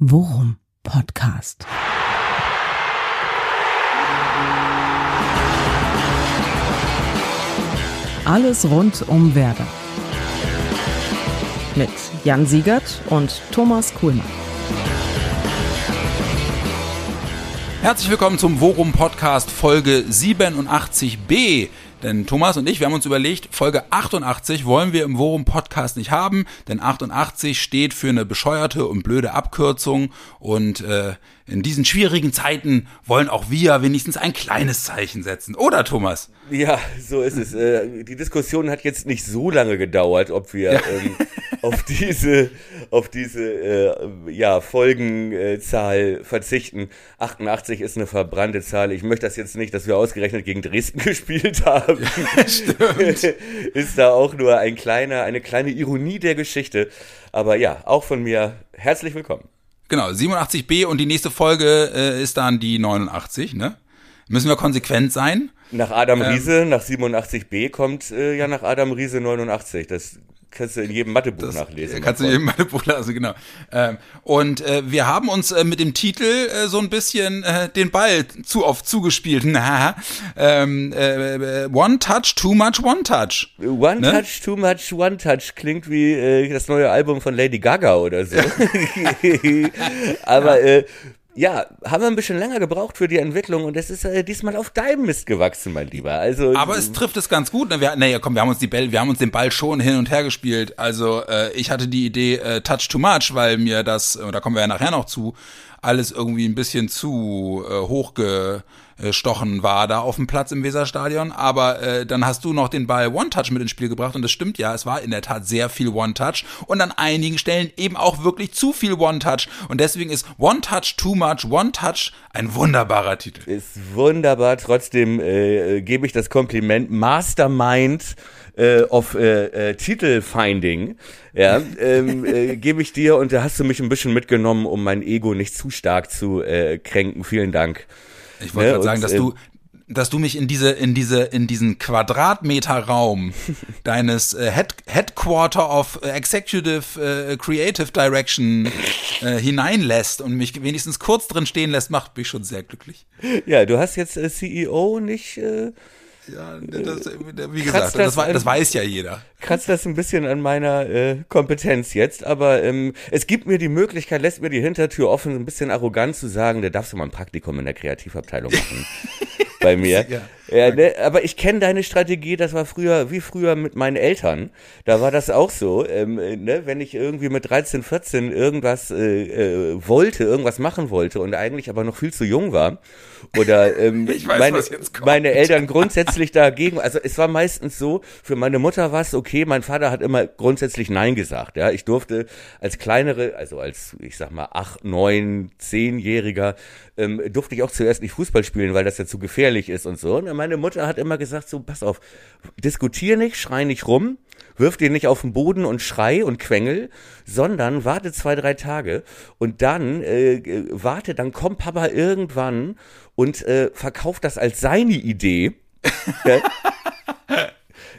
Worum Podcast. Alles rund um Werder. Mit Jan Siegert und Thomas Kuhlmann. Herzlich willkommen zum Worum Podcast Folge 87b. Denn Thomas und ich, wir haben uns überlegt, Folge 88 wollen wir im Worum Podcast nicht haben, denn 88 steht für eine bescheuerte und blöde Abkürzung und äh, in diesen schwierigen Zeiten wollen auch wir wenigstens ein kleines Zeichen setzen. Oder Thomas? Ja, so ist es. Äh, die Diskussion hat jetzt nicht so lange gedauert, ob wir ja. ähm, auf diese, auf diese äh, ja, Folgenzahl verzichten. 88 ist eine verbrannte Zahl. Ich möchte das jetzt nicht, dass wir ausgerechnet gegen Dresden gespielt haben. Ja, stimmt. ist da auch nur ein kleiner, eine kleine Ironie der Geschichte. Aber ja, auch von mir herzlich willkommen. Genau, 87b und die nächste Folge äh, ist dann die 89, ne? Müssen wir konsequent sein. Nach Adam ähm, Riese, nach 87b kommt äh, ja nach Adam Riese 89. Das kannst du in jedem Mathebuch das nachlesen. Kannst du in jedem Mathebuch lesen, genau. Ähm, und äh, wir haben uns äh, mit dem Titel äh, so ein bisschen äh, den Ball zu oft zugespielt. ähm, äh, one Touch, Too Much, One Touch. One ne? Touch, Too Much, One Touch klingt wie äh, das neue Album von Lady Gaga oder so. Aber ja. Ja, haben wir ein bisschen länger gebraucht für die Entwicklung und es ist äh, diesmal auf deinem Mist gewachsen, mein Lieber. Also, aber es trifft es ganz gut. Ne? Wir, naja, komm, wir haben uns die Ball, wir haben uns den Ball schon hin und her gespielt. Also äh, ich hatte die Idee äh, Touch Too Much, weil mir das, da kommen wir ja nachher noch zu, alles irgendwie ein bisschen zu äh, hochge stochen war da auf dem Platz im Weserstadion. Aber äh, dann hast du noch den Ball One-Touch mit ins Spiel gebracht und das stimmt ja, es war in der Tat sehr viel One-Touch und an einigen Stellen eben auch wirklich zu viel One-Touch. Und deswegen ist One-Touch Too Much, One-Touch ein wunderbarer Titel. Ist wunderbar, trotzdem äh, gebe ich das Kompliment Mastermind äh, of äh, äh, Titelfinding, ja, ähm, äh, gebe ich dir und da hast du mich ein bisschen mitgenommen, um mein Ego nicht zu stark zu äh, kränken. Vielen Dank. Ich wollte ne, gerade sagen, dass du, dass du mich in diese, in diese, in diesen Quadratmeter Raum deines äh, Head, Headquarter of Executive äh, Creative Direction äh, hineinlässt und mich wenigstens kurz drin stehen lässt, macht mich schon sehr glücklich. Ja, du hast jetzt äh, CEO nicht. Äh ja, das, wie gesagt, das, das, das, weiß ja jeder. Kratzt das ein bisschen an meiner äh, Kompetenz jetzt, aber ähm, es gibt mir die Möglichkeit, lässt mir die Hintertür offen, ein bisschen arrogant zu sagen, da darfst du mal ein Praktikum in der Kreativabteilung machen. bei mir. Ja. Ja, ne, aber ich kenne deine Strategie, das war früher, wie früher mit meinen Eltern. Da war das auch so, ähm, ne, wenn ich irgendwie mit 13, 14 irgendwas äh, äh, wollte, irgendwas machen wollte und eigentlich aber noch viel zu jung war. Oder ähm, weiß, meine, meine Eltern grundsätzlich dagegen, also es war meistens so, für meine Mutter war es okay, mein Vater hat immer grundsätzlich Nein gesagt. Ja, ich durfte als kleinere, also als, ich sag mal, acht, neun, zehnjähriger, ähm, durfte ich auch zuerst nicht Fußball spielen, weil das ja zu gefährlich ist und so. Und meine Mutter hat immer gesagt, so, pass auf, diskutier nicht, schrei nicht rum, wirf dir nicht auf den Boden und schrei und quengel, sondern warte zwei, drei Tage und dann äh, äh warte, dann kommt Papa irgendwann und äh, verkauft das als seine Idee.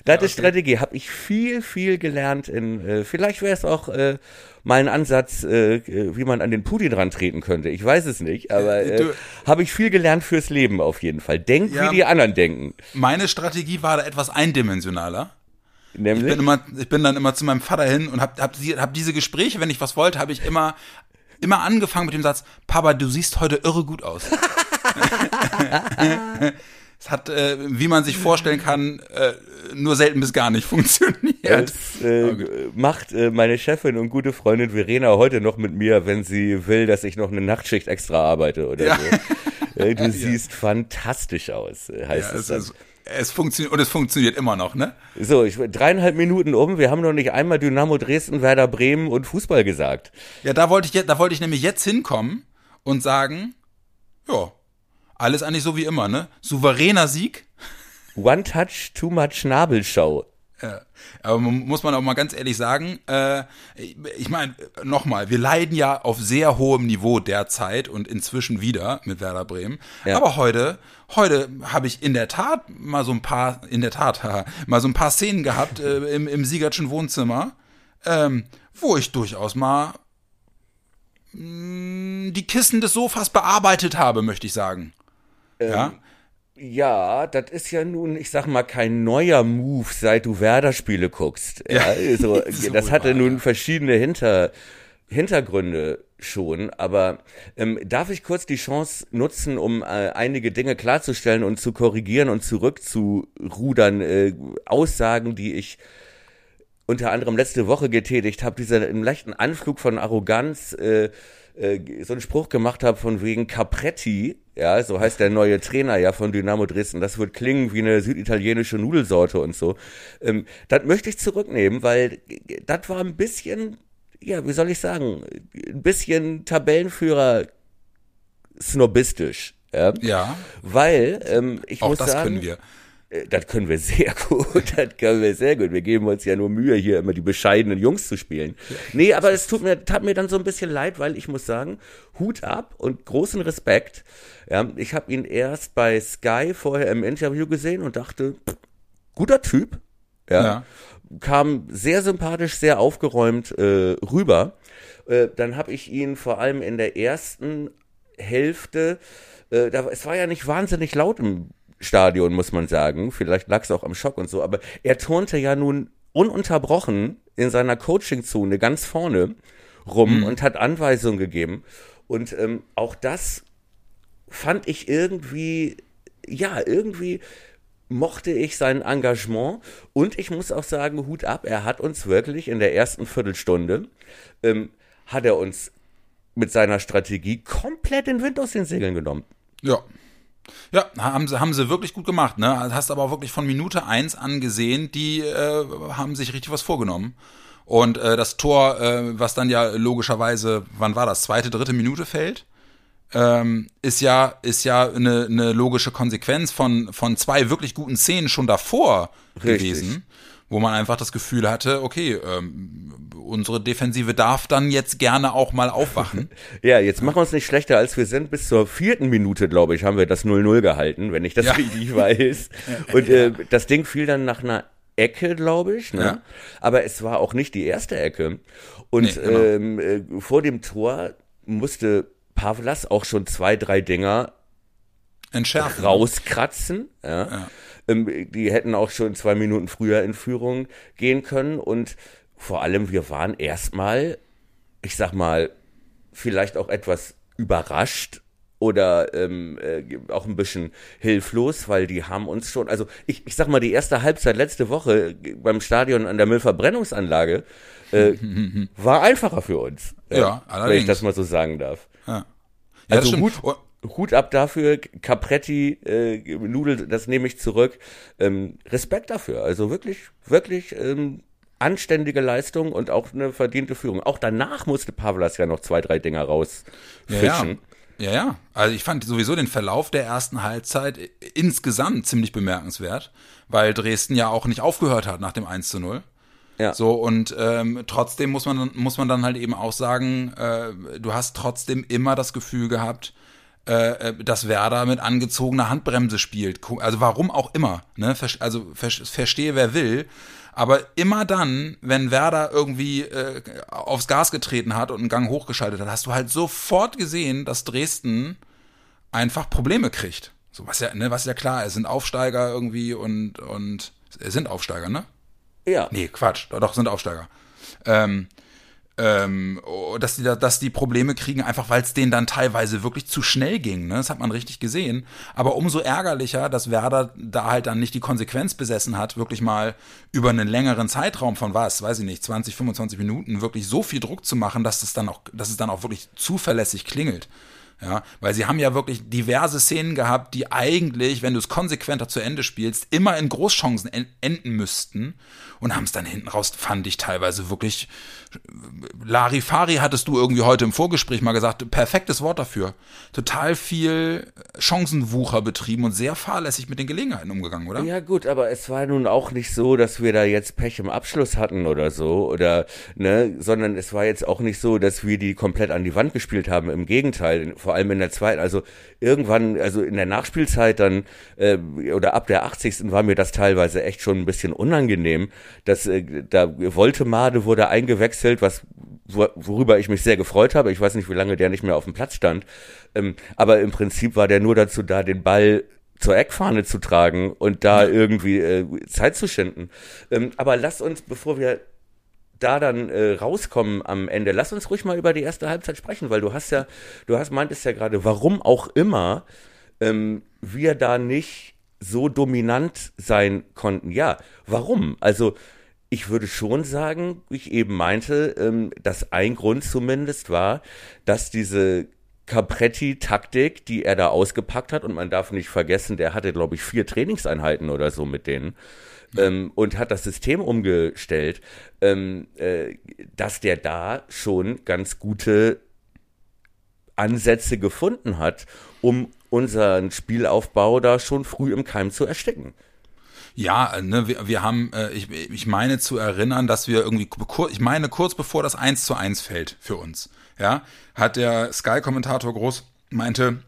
Das ja, ist Strategie. Habe ich viel, viel gelernt. In, äh, vielleicht wäre es auch äh, mein Ansatz, äh, wie man an den Pudi dran treten könnte. Ich weiß es nicht, aber äh, äh habe ich viel gelernt fürs Leben auf jeden Fall. Denk, ja, wie die anderen denken. Meine Strategie war da etwas eindimensionaler. Nämlich? Ich bin, immer, ich bin dann immer zu meinem Vater hin und habe hab, hab diese Gespräche, wenn ich was wollte, habe ich immer immer angefangen mit dem Satz, Papa, du siehst heute irre gut aus. Es hat, äh, wie man sich vorstellen kann, äh, nur selten bis gar nicht funktioniert. Das äh, macht äh, meine Chefin und gute Freundin Verena heute noch mit mir, wenn sie will, dass ich noch eine Nachtschicht extra arbeite oder ja. so. Äh, du ja. siehst fantastisch aus, äh, heißt ja, es, es Es funktioniert und es funktioniert immer noch, ne? So, ich dreieinhalb Minuten um. Wir haben noch nicht einmal Dynamo Dresden, Werder Bremen und Fußball gesagt. Ja, da wollte ich, da wollte ich nämlich jetzt hinkommen und sagen, ja, alles eigentlich so wie immer, ne? Souveräner Sieg. One Touch, Too Much Nabelschau. Ja, aber muss man auch mal ganz ehrlich sagen, äh, ich meine, nochmal, wir leiden ja auf sehr hohem Niveau derzeit und inzwischen wieder mit Werder Bremen. Ja. Aber heute, heute habe ich in der Tat mal so ein paar, in der Tat, mal so ein paar Szenen gehabt äh, im, im Siegertschen Wohnzimmer, ähm, wo ich durchaus mal mh, die Kissen des Sofas bearbeitet habe, möchte ich sagen. ja. Ja, das ist ja nun, ich sag mal, kein neuer Move, seit du Werder-Spiele guckst. Ja, also, So das hatte wahr, nun ja. verschiedene Hinter, Hintergründe schon, aber ähm, darf ich kurz die Chance nutzen, um äh, einige Dinge klarzustellen und zu korrigieren und zurückzurudern, äh, Aussagen, die ich unter anderem letzte Woche getätigt habe, dieser im leichten Anflug von Arroganz äh, äh, so einen Spruch gemacht habe von wegen Capretti, ja, so heißt der neue Trainer ja von Dynamo Dresden. Das wird klingen wie eine süditalienische Nudelsorte und so. Ähm, das möchte ich zurücknehmen, weil das war ein bisschen, ja, wie soll ich sagen, ein bisschen Tabellenführer snobistisch. Ja, Ja, weil ähm, ich auch muss das sagen, können wir. Äh, Das können wir sehr gut, das können wir sehr gut. Wir geben uns ja nur Mühe, hier immer die bescheidenen Jungs zu spielen. Nee, aber es tut mir, tat mir dann so ein bisschen leid, weil ich muss sagen, Hut ab und großen Respekt. Ja, ich habe ihn erst bei Sky vorher im Interview gesehen und dachte, pff, guter Typ. Ja, Ja. kam sehr sympathisch, sehr aufgeräumt äh, rüber. Äh, dann habe ich ihn vor allem in der ersten Hälfte, äh, da, es war ja nicht wahnsinnig laut im Stadion, muss man sagen. Vielleicht lag es auch am Schock und so, aber er turnte ja nun ununterbrochen in seiner Coaching-Zone ganz vorne rum und hat Anweisungen gegeben. Und ähm, auch das fand ich irgendwie, ja, irgendwie mochte ich sein Engagement und ich muss auch sagen, Hut ab, er hat uns wirklich in der ersten Viertelstunde, ähm, hat er uns mit seiner Strategie komplett den Wind aus den Segeln genommen. Ja. Ja, haben sie, haben sie wirklich gut gemacht, ne? Hast aber auch wirklich von Minute eins an gesehen, die äh, haben sich richtig was vorgenommen. Und äh, das Tor, äh, was dann ja logischerweise, wann war das, zweite, dritte Minute fällt, ähm, ist ja, ist ja eine, eine logische Konsequenz von, von zwei wirklich guten Szenen schon davor Richtig. gewesen, wo man einfach das Gefühl hatte, okay, ähm, unsere Defensive darf dann jetzt gerne auch mal aufwachen. Ja, jetzt machen wir uns nicht schlechter, als wir sind. Bis zur vierten Minute, glaube ich, haben wir das 0-0 gehalten, wenn ich das Ja. richtig weiß. Und äh, das Ding fiel dann nach einer Ecke, glaube ich. Ne? Ja. Aber es war auch nicht die erste Ecke. Und Nee, genau. ähm, äh, vor dem Tor musste Pavlas auch schon zwei, drei Dinger Entschärfen. rauskratzen. Ja. Ja. Ähm, die hätten auch schon zwei Minuten früher in Führung gehen können. Und vor allem, wir waren erstmal, ich sag mal, vielleicht auch etwas überrascht oder ähm, äh, auch ein bisschen hilflos, weil die haben uns schon, also ich, ich sag mal, die erste Halbzeit letzte Woche beim Stadion an der Müllverbrennungsanlage äh, war einfacher für uns. äh, Ja, Wenn allerdings. ich das mal so sagen darf. Ja, ja Also stimmt. Hut, ab dafür, Capretti, äh, Nudel, das nehme ich zurück. Ähm, Respekt dafür. Also wirklich, wirklich ähm, anständige Leistung und auch eine verdiente Führung. Auch danach musste Pavlas ja noch zwei, drei Dinger rausfischen. Ja, ja. Also ich fand sowieso den Verlauf der ersten Halbzeit i- insgesamt ziemlich bemerkenswert, weil Dresden ja auch nicht aufgehört hat nach dem 1 zu 0. Ja. So, und ähm, trotzdem muss man, muss man dann halt eben auch sagen, äh, du hast trotzdem immer das Gefühl gehabt, äh, äh, dass Werder mit angezogener Handbremse spielt. Also warum auch immer. Ne? Also ver verstehe, wer will. Aber immer dann, wenn Werder irgendwie äh, aufs Gas getreten hat und einen Gang hochgeschaltet hat, hast du halt sofort gesehen, dass Dresden einfach Probleme kriegt. So was ja, ne, was ja klar, es sind Aufsteiger irgendwie und und es sind Aufsteiger, ne? Ja. Nee, Quatsch, doch, doch sind Aufsteiger. Ähm, ähm, dass die, da- dass die Probleme kriegen, einfach weil es denen dann teilweise wirklich zu schnell ging. Ne? Das hat man richtig gesehen. Aber umso ärgerlicher, dass Werder da halt dann nicht die Konsequenz besessen hat, wirklich mal über einen längeren Zeitraum von was, weiß ich nicht, 20, 25 Minuten wirklich so viel Druck zu machen, dass es dann auch, dass es dann auch wirklich zuverlässig klingelt. Ja, weil sie haben ja wirklich diverse Szenen gehabt, die eigentlich, wenn du es konsequenter zu Ende spielst, immer in Großchancen en- enden müssten und haben es dann hinten raus, fand ich teilweise wirklich. Larifari hattest du irgendwie heute im Vorgespräch mal gesagt, perfektes Wort dafür. Total viel Chancenwucher betrieben und sehr fahrlässig mit den Gelegenheiten umgegangen, oder? Ja gut, aber es war nun auch nicht so, dass wir da jetzt Pech im Abschluss hatten oder so oder ne, sondern es war jetzt auch nicht so, dass wir die komplett an die Wand gespielt haben. Im Gegenteil, vor allem in der zweiten, also irgendwann, also in der Nachspielzeit dann äh, oder ab der 80. war mir das teilweise echt schon ein bisschen unangenehm. dass äh, da Woltemade wurde eingewechselt, was worüber ich mich sehr gefreut habe. Ich weiß nicht, wie lange der nicht mehr auf dem Platz stand. Ähm, aber im Prinzip war der nur dazu da, den Ball zur Eckfahne zu tragen und da irgendwie äh, Zeit zu schinden. Ähm, aber lass uns, bevor wir da dann äh, rauskommen am Ende, lass uns ruhig mal über die erste Halbzeit sprechen, weil du hast ja, du hast meintest ja gerade, warum auch immer ähm, wir da nicht so dominant sein konnten. Ja, warum? Also ich würde schon sagen, wie ich eben meinte, ähm, dass ein Grund zumindest war, dass diese Capretti-Taktik, die er da ausgepackt hat, und man darf nicht vergessen, der hatte, glaube ich, vier Trainingseinheiten oder so mit denen, ähm, und hat das System umgestellt, ähm, äh, dass der da schon ganz gute Ansätze gefunden hat, um unseren Spielaufbau da schon früh im Keim zu ersticken. Ja, ne, wir, wir haben, äh, ich, ich meine zu erinnern, dass wir irgendwie, ich meine kurz bevor das 1 zu 1 fällt für uns, ja, hat der Sky-Kommentator groß meinte,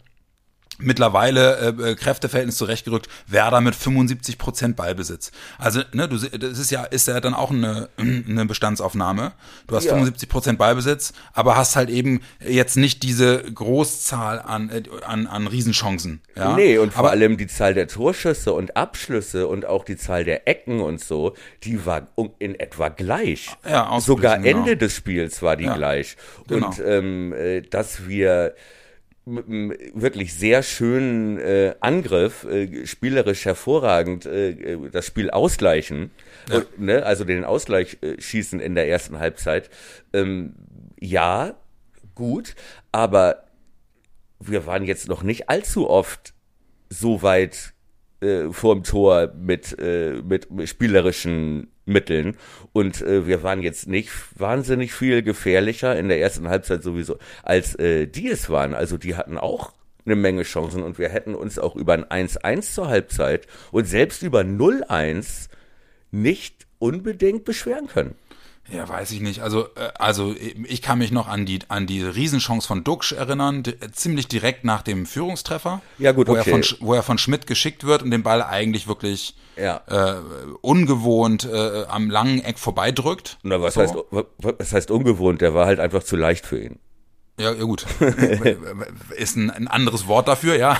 mittlerweile äh, äh Kräfteverhältnis zurechtgerückt, Werder mit 75 Prozent Ballbesitz. Also, ne, du, das ist ja, ist ja dann auch eine, eine Bestandsaufnahme. Du hast ja. 75 Prozent Ballbesitz, aber hast halt eben jetzt nicht diese Großzahl an, äh, an, an Riesenchancen. Ja? Nee, und vor aber, allem die Zahl der Torschüsse und Abschlüsse und auch die Zahl der Ecken und so, die war in etwa gleich. Ja, Sogar Ende genau. des Spiels war die ja, gleich. Genau. Und ähm, äh, dass wir mit einem wirklich sehr schönen äh, Angriff, äh, spielerisch hervorragend äh, äh, das Spiel ausgleichen, ja. und, ne, also den Ausgleich äh, schießen in der ersten Halbzeit. Ähm, ja, gut, aber wir waren jetzt noch nicht allzu oft so weit äh, vorm Tor mit, äh, mit spielerischen Mitteln. Und äh, wir waren jetzt nicht wahnsinnig viel gefährlicher in der ersten Halbzeit sowieso, als äh, die es waren. Also die hatten auch eine Menge Chancen und wir hätten uns auch über ein 1-1 zur Halbzeit und selbst über 0-1 nicht unbedingt beschweren können. Ja, weiß ich nicht. Also, äh, also ich kann mich noch an die an die Riesenchance von Duxch erinnern, ziemlich direkt nach dem Führungstreffer. Ja gut, wo okay. er von wo er von Schmidt geschickt wird und den Ball eigentlich wirklich ja. äh, ungewohnt äh, am langen Eck vorbeidrückt. Na, was so. heißt was heißt ungewohnt? Der war halt einfach zu leicht für ihn. Ja, ja gut. Ist ein, ein anderes Wort dafür, ja.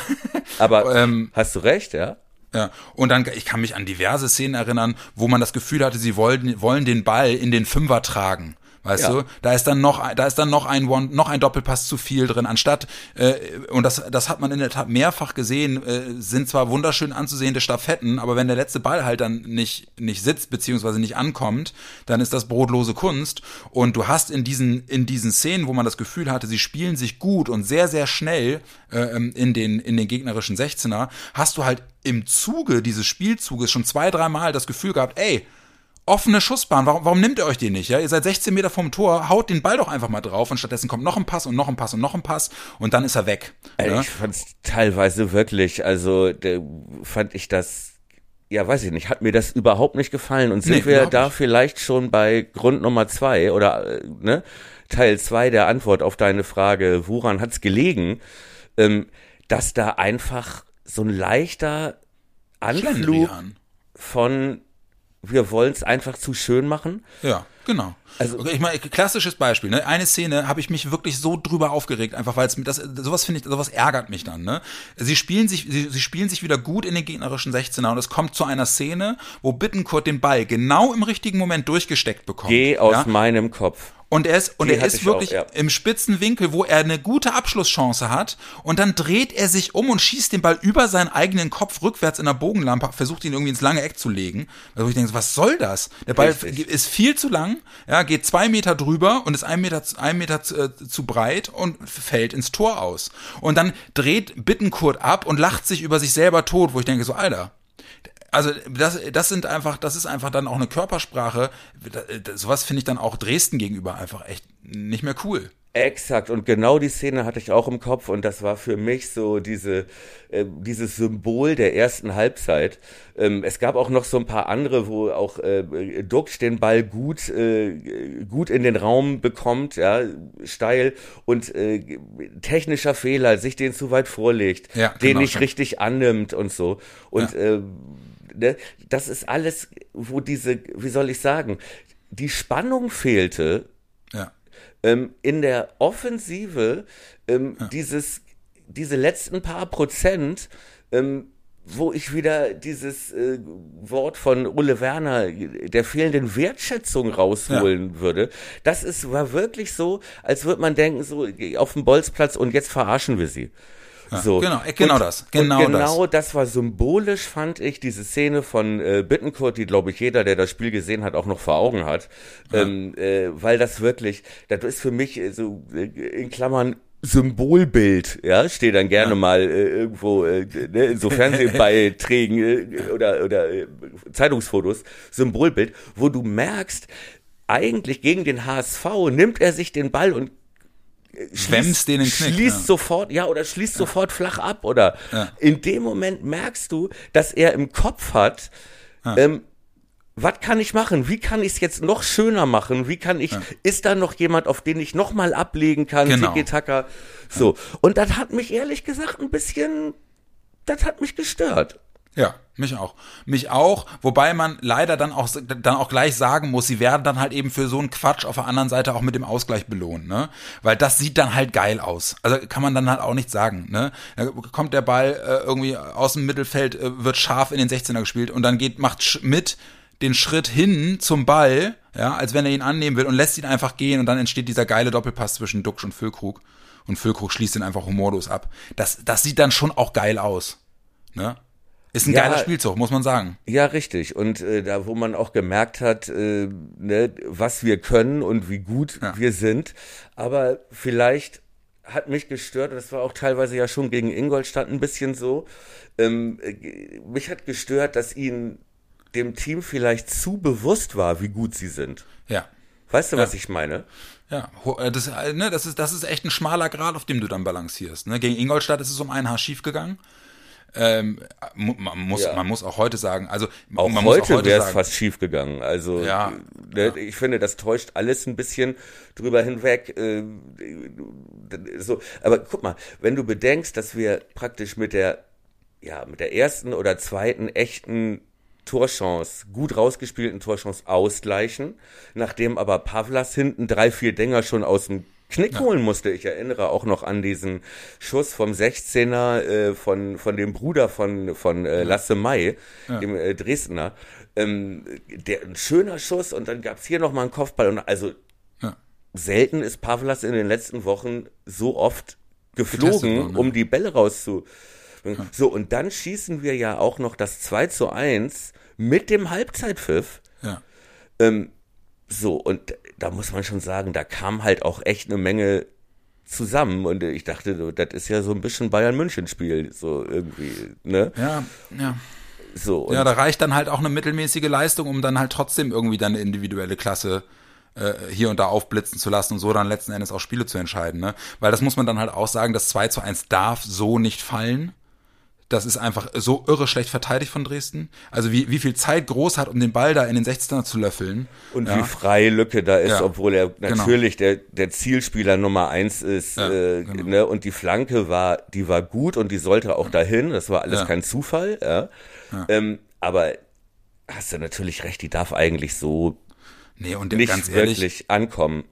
Aber ähm, hast du recht, ja? Ja, und dann, ich kann mich an diverse Szenen erinnern, wo man das Gefühl hatte, sie wollen, wollen den Ball in den Fünfer tragen. Weißt ja. du, da ist dann noch, da ist dann noch ein One, noch ein Doppelpass zu viel drin. Anstatt äh, und das, das hat man in der Tat mehrfach gesehen. Äh, sind zwar wunderschön anzusehende Staffetten, aber wenn der letzte Ball halt dann nicht nicht sitzt beziehungsweise nicht ankommt, dann ist das brotlose Kunst. Und du hast in diesen in diesen Szenen, wo man das Gefühl hatte, sie spielen sich gut und sehr sehr schnell äh, ähm, in den in den gegnerischen 16er, hast du halt im Zuge dieses Spielzuges schon zwei dreimal das Gefühl gehabt, ey offene Schussbahn. Warum, warum nimmt ihr euch die nicht? Ja, ihr seid 16 Meter vom Tor, haut den Ball doch einfach mal drauf und stattdessen kommt noch ein Pass und noch ein Pass und noch ein Pass und dann ist er weg. Also ja? Ich fand's teilweise wirklich, also fand ich das ja, weiß ich nicht, hat mir das überhaupt nicht gefallen. Und sind nee, wir da nicht. vielleicht schon bei Grund Nummer zwei oder äh, ne, Teil zwei der Antwort auf deine Frage, woran hat's gelegen, ähm, dass da einfach so ein leichter Anflug von wir wollen es einfach zu schön machen. Ja, genau. Also ich meine, klassisches Beispiel, ne? Eine Szene habe ich mich wirklich so drüber aufgeregt, einfach weil es das sowas finde ich, sowas ärgert mich dann, ne? Sie spielen sich sie, sie spielen sich wieder gut in den gegnerischen 16er und es kommt zu einer Szene, wo Bittenkurt den Ball genau im richtigen Moment durchgesteckt bekommt. Geh aus ja? meinem Kopf. Und er ist, und er ist wirklich auch, ja. im spitzen Winkel, wo er eine gute Abschlusschance hat. Und dann dreht er sich um und schießt den Ball über seinen eigenen Kopf rückwärts in der Bogenlampe, versucht ihn irgendwie ins lange Eck zu legen. Also ich denke, was soll das? Der Ball Richtig. ist viel zu lang, ja, geht zwei Meter drüber und ist ein Meter, ein Meter zu, äh, zu breit und fällt ins Tor aus. Und dann dreht Bittenkurt ab und lacht sich über sich selber tot, wo ich denke, so, Alter, also das, das sind einfach, das ist einfach dann auch eine Körpersprache. sowas finde ich dann auch Dresden gegenüber einfach echt nicht mehr cool. Exakt, und genau die Szene hatte ich auch im Kopf und das war für mich so diese, äh, dieses Symbol der ersten Halbzeit. Ähm, es gab auch noch so ein paar andere, wo auch äh, Duxch den Ball gut, äh, gut in den Raum bekommt, ja, steil und äh, technischer Fehler, sich den zu weit vorlegt, Ja, den genau, nicht richtig annimmt und so. Und äh, ne, das ist alles, wo diese, wie soll ich sagen, die Spannung fehlte Ja. Ähm, in der Offensive ähm, dieses, diese letzten paar Prozent, ähm, wo ich wieder dieses äh, Wort von Ulle Werner der fehlenden Wertschätzung rausholen würde. Das ist, war wirklich so, als würde man denken, so auf dem Bolzplatz und jetzt verarschen wir sie. So. genau, äh, genau und, das, genau und genau das. war symbolisch, fand ich, diese Szene von äh, Bittencourt, die, glaube ich, jeder, der das Spiel gesehen hat, auch noch vor Augen hat. Ähm, äh, weil das wirklich, das ist für mich äh, so äh, in Klammern Symbolbild, ja, steht dann gerne mal äh, irgendwo äh, ne, in so Fernsehbeiträgen äh, oder, oder äh, Zeitungsfotos, Symbolbild, wo du merkst, eigentlich gegen den HSV nimmt er sich den Ball und äh, Schwemmst den Knick, schließt ja. sofort, ja, oder schließt sofort flach ab, oder Ja. in dem Moment merkst du, dass er im Kopf hat, ähm, was kann ich machen? Wie kann ich es jetzt noch schöner machen? Wie kann ich, ist da noch jemand, auf den ich nochmal ablegen kann? Genau. Tiki-Taka. So. Und das hat mich ehrlich gesagt ein bisschen, das hat mich gestört. Ja, mich auch. Mich auch, wobei man leider dann auch dann auch gleich sagen muss, sie werden dann halt eben für so einen Quatsch auf der anderen Seite auch mit dem Ausgleich belohnt, ne? Weil das sieht dann halt geil aus. Also kann man dann halt auch nicht sagen, ne? Da kommt der Ball äh, irgendwie aus dem Mittelfeld, äh, wird scharf in den 16er gespielt und dann geht macht Schmidt den Schritt hin zum Ball, ja, als wenn er ihn annehmen will und lässt ihn einfach gehen und dann entsteht dieser geile Doppelpass zwischen Duxch und Füllkrug und Füllkrug schließt ihn einfach humorlos ab. Das das sieht dann schon auch geil aus, ne? Ist ein Ja. geiler Spielzug, muss man sagen. Ja, richtig. Und äh, da, wo man auch gemerkt hat, äh, ne, was wir können und wie gut Ja. wir sind. Aber vielleicht hat mich gestört, das war auch teilweise ja schon gegen Ingolstadt ein bisschen so, ähm, äh, mich hat gestört, dass ihnen dem Team vielleicht zu bewusst war, wie gut sie sind. Ja. Weißt du, was ich meine? Ja, äh, das, äh, ne, das, ist, das ist echt ein schmaler Grad, auf dem du dann balancierst. Ne? Gegen Ingolstadt ist es um ein Haar schief gegangen. Ähm, man, muss, Ja. man muss auch heute sagen, also Auch man muss heute wäre es fast schief gegangen. Also Ja, ne, ich finde, das täuscht alles ein bisschen drüber hinweg. Äh, so, aber guck mal, wenn du bedenkst, dass wir praktisch mit der ja mit der ersten oder zweiten echten Torchance, gut rausgespielten Torchance ausgleichen, nachdem aber Pavlas hinten drei, vier Dinger schon aus dem Knick holen musste. Ich erinnere auch noch an diesen Schuss vom 16er äh, von, von dem Bruder von, von äh, Lasse May, dem äh, Dresdner. Ähm, der, ein schöner Schuss und dann gab's hier nochmal einen Kopfball. Und also Ja. selten ist Pavlas in den letzten Wochen so oft geflogen, worden, ne? um die Bälle rauszu. So, und dann schießen wir ja auch noch das 2 zu 1 mit dem Halbzeitpfiff. Ja. Ähm, so, und da muss man schon sagen, da kam halt auch echt eine Menge zusammen. Und ich dachte, das ist ja so ein bisschen Bayern-München-Spiel, so irgendwie, ne? Ja, ja. So, Ja, da reicht dann halt auch eine mittelmäßige Leistung, um dann halt trotzdem irgendwie dann eine individuelle Klasse äh, hier und da aufblitzen zu lassen und so dann letzten Endes auch Spiele zu entscheiden. Ne? Weil das muss man dann halt auch sagen, das 2 zu 1 darf so nicht fallen. Das ist einfach so irre schlecht verteidigt von Dresden. Also wie, wie viel Zeit Groß hat, um den Ball da in den 16er zu löffeln. Und ja. wie freie Lücke da ist, Ja, obwohl er genau. natürlich der, der Zielspieler Nummer eins ist. Ja, äh, genau. ne? Und die Flanke war, die war gut und die sollte auch dahin. Das war alles kein Zufall. Ja? Ähm, aber hast du natürlich recht, die darf eigentlich so Nee, und nicht ganz ehrlich, wirklich ankommen.